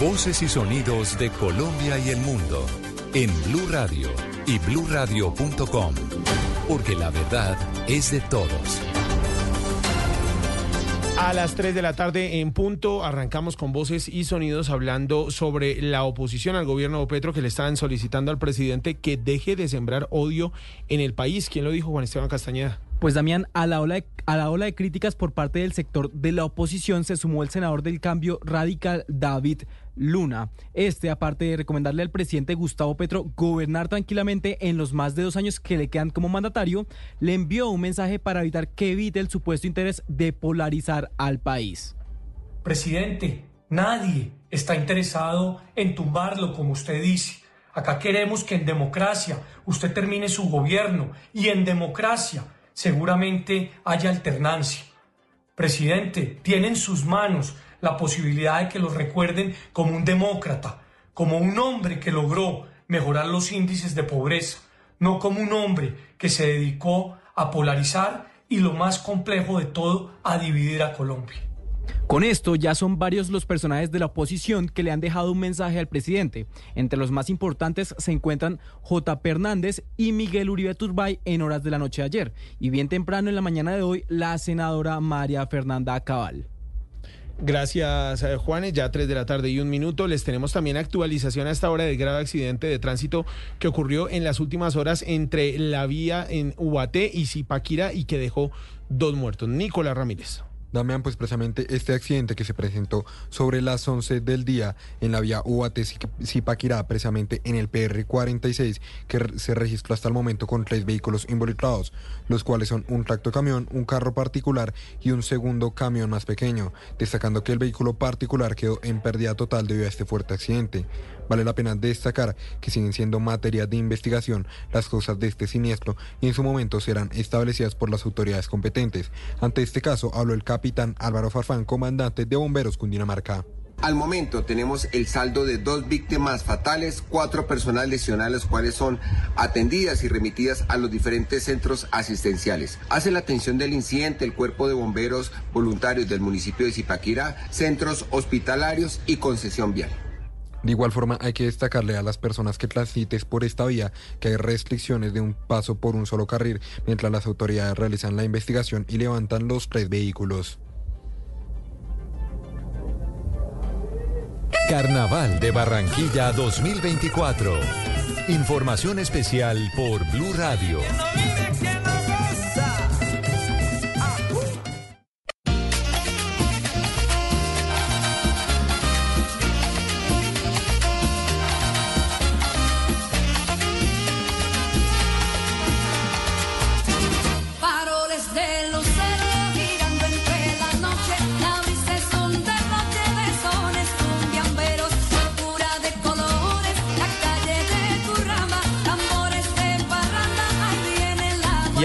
Voces y sonidos de Colombia y el mundo en Blue Radio y bluradio.com, porque la verdad es de todos. A las 3 de la tarde en punto arrancamos con voces y sonidos hablando sobre la oposición al gobierno de Petro que le están solicitando al presidente que deje de sembrar odio en el país. ¿Quién lo dijo, Juan Esteban Castañeda? Pues Damián, a la, ola de, a la ola de críticas por parte del sector de la oposición se sumó el senador del cambio radical David Luna. Este, aparte de recomendarle al presidente Gustavo Petro gobernar tranquilamente en los más de dos años que le quedan como mandatario, le envió un mensaje para evitar que evite el supuesto interés de polarizar al país. Presidente, nadie está interesado en tumbarlo, como usted dice. Acá queremos que en democracia usted termine su gobierno y en democracia seguramente haya alternancia. Presidente, tiene en sus manos la posibilidad de que lo recuerden como un demócrata, como un hombre que logró mejorar los índices de pobreza, no como un hombre que se dedicó a polarizar y lo más complejo de todo, a dividir a Colombia. Con esto ya son varios los personajes de la oposición que le han dejado un mensaje al presidente. Entre los más importantes se encuentran J. Hernández y Miguel Uribe Turbay en horas de la noche de ayer. Y bien temprano en la mañana de hoy, la senadora María Fernanda Cabal. Gracias, eh, Juanes. Ya 3 de la tarde y un minuto. Les tenemos también actualización a esta hora del grave accidente de tránsito que ocurrió en las últimas horas entre la vía en Ubaté y Zipaquira y que dejó dos muertos. Nicolás Ramírez. Damián, pues precisamente este accidente que se presentó sobre las 11 del día en la vía Ubaté-Zipaquirá, precisamente en el PR-46, que se registró hasta el momento con tres vehículos involucrados, los cuales son un tractocamión, un carro particular y un segundo camión más pequeño, destacando que el vehículo particular quedó en pérdida total debido a este fuerte accidente. Vale la pena destacar que siguen siendo materia de investigación las causas de este siniestro y en su momento serán establecidas por las autoridades competentes. Ante este caso habló el capitán Álvaro Farfán, comandante de Bomberos Cundinamarca. Al momento tenemos el saldo de dos víctimas fatales, cuatro personas lesionadas, las cuales son atendidas y remitidas a los diferentes centros asistenciales. Hace la atención del incidente el Cuerpo de Bomberos Voluntarios del municipio de Zipaquirá, centros hospitalarios y concesión vial. De igual forma, hay que destacarle a las personas que transites por esta vía que hay restricciones de un paso por un solo carril mientras las autoridades realizan la investigación y levantan los tres vehículos. Carnaval de Barranquilla 2024. Información especial por Blue Radio.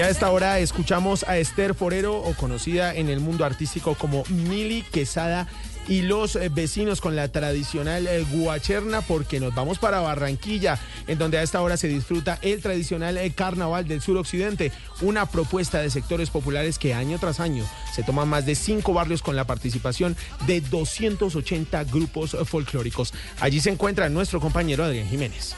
A esta hora escuchamos a Esther Forero, o conocida en el mundo artístico como Mili Quesada, y los eh, vecinos con la tradicional eh, guacherna, porque nos vamos para Barranquilla, en donde a esta hora se disfruta el tradicional eh, carnaval del suroccidente, una propuesta de sectores populares que año tras año se toman más de cinco barrios con la participación de 280 grupos folclóricos. Allí se encuentra nuestro compañero Adrián Jiménez.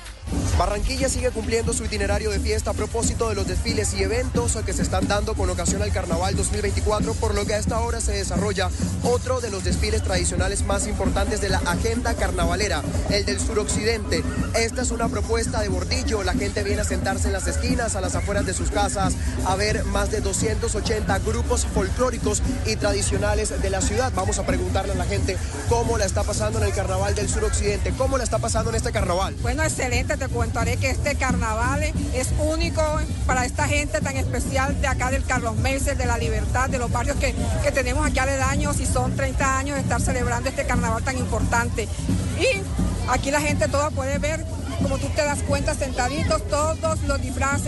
Barranquilla sigue cumpliendo su itinerario de fiesta a propósito de los desfiles y eventos que se están dando con ocasión al Carnaval 2024, por lo que a esta hora se desarrolla otro de los desfiles tradicionales más importantes de la agenda carnavalera, el del suroccidente. Esta es una propuesta de bordillo, la gente viene a sentarse en las esquinas, a las afueras de sus casas, a ver más de 280 grupos folclóricos y tradicionales de la ciudad. Vamos a preguntarle a la gente cómo la está pasando en el Carnaval del suroccidente, cómo la está pasando en este carnaval. Bueno, excelente, te contaré que este carnaval es único para esta gente tan especial de acá del Carlos Meses, de la Libertad, de los barrios que, que tenemos aquí aledaños y son 30 años de estar celebrando este carnaval tan importante. Y aquí la gente toda puede ver, como tú te das cuenta, sentaditos todos los disfraces.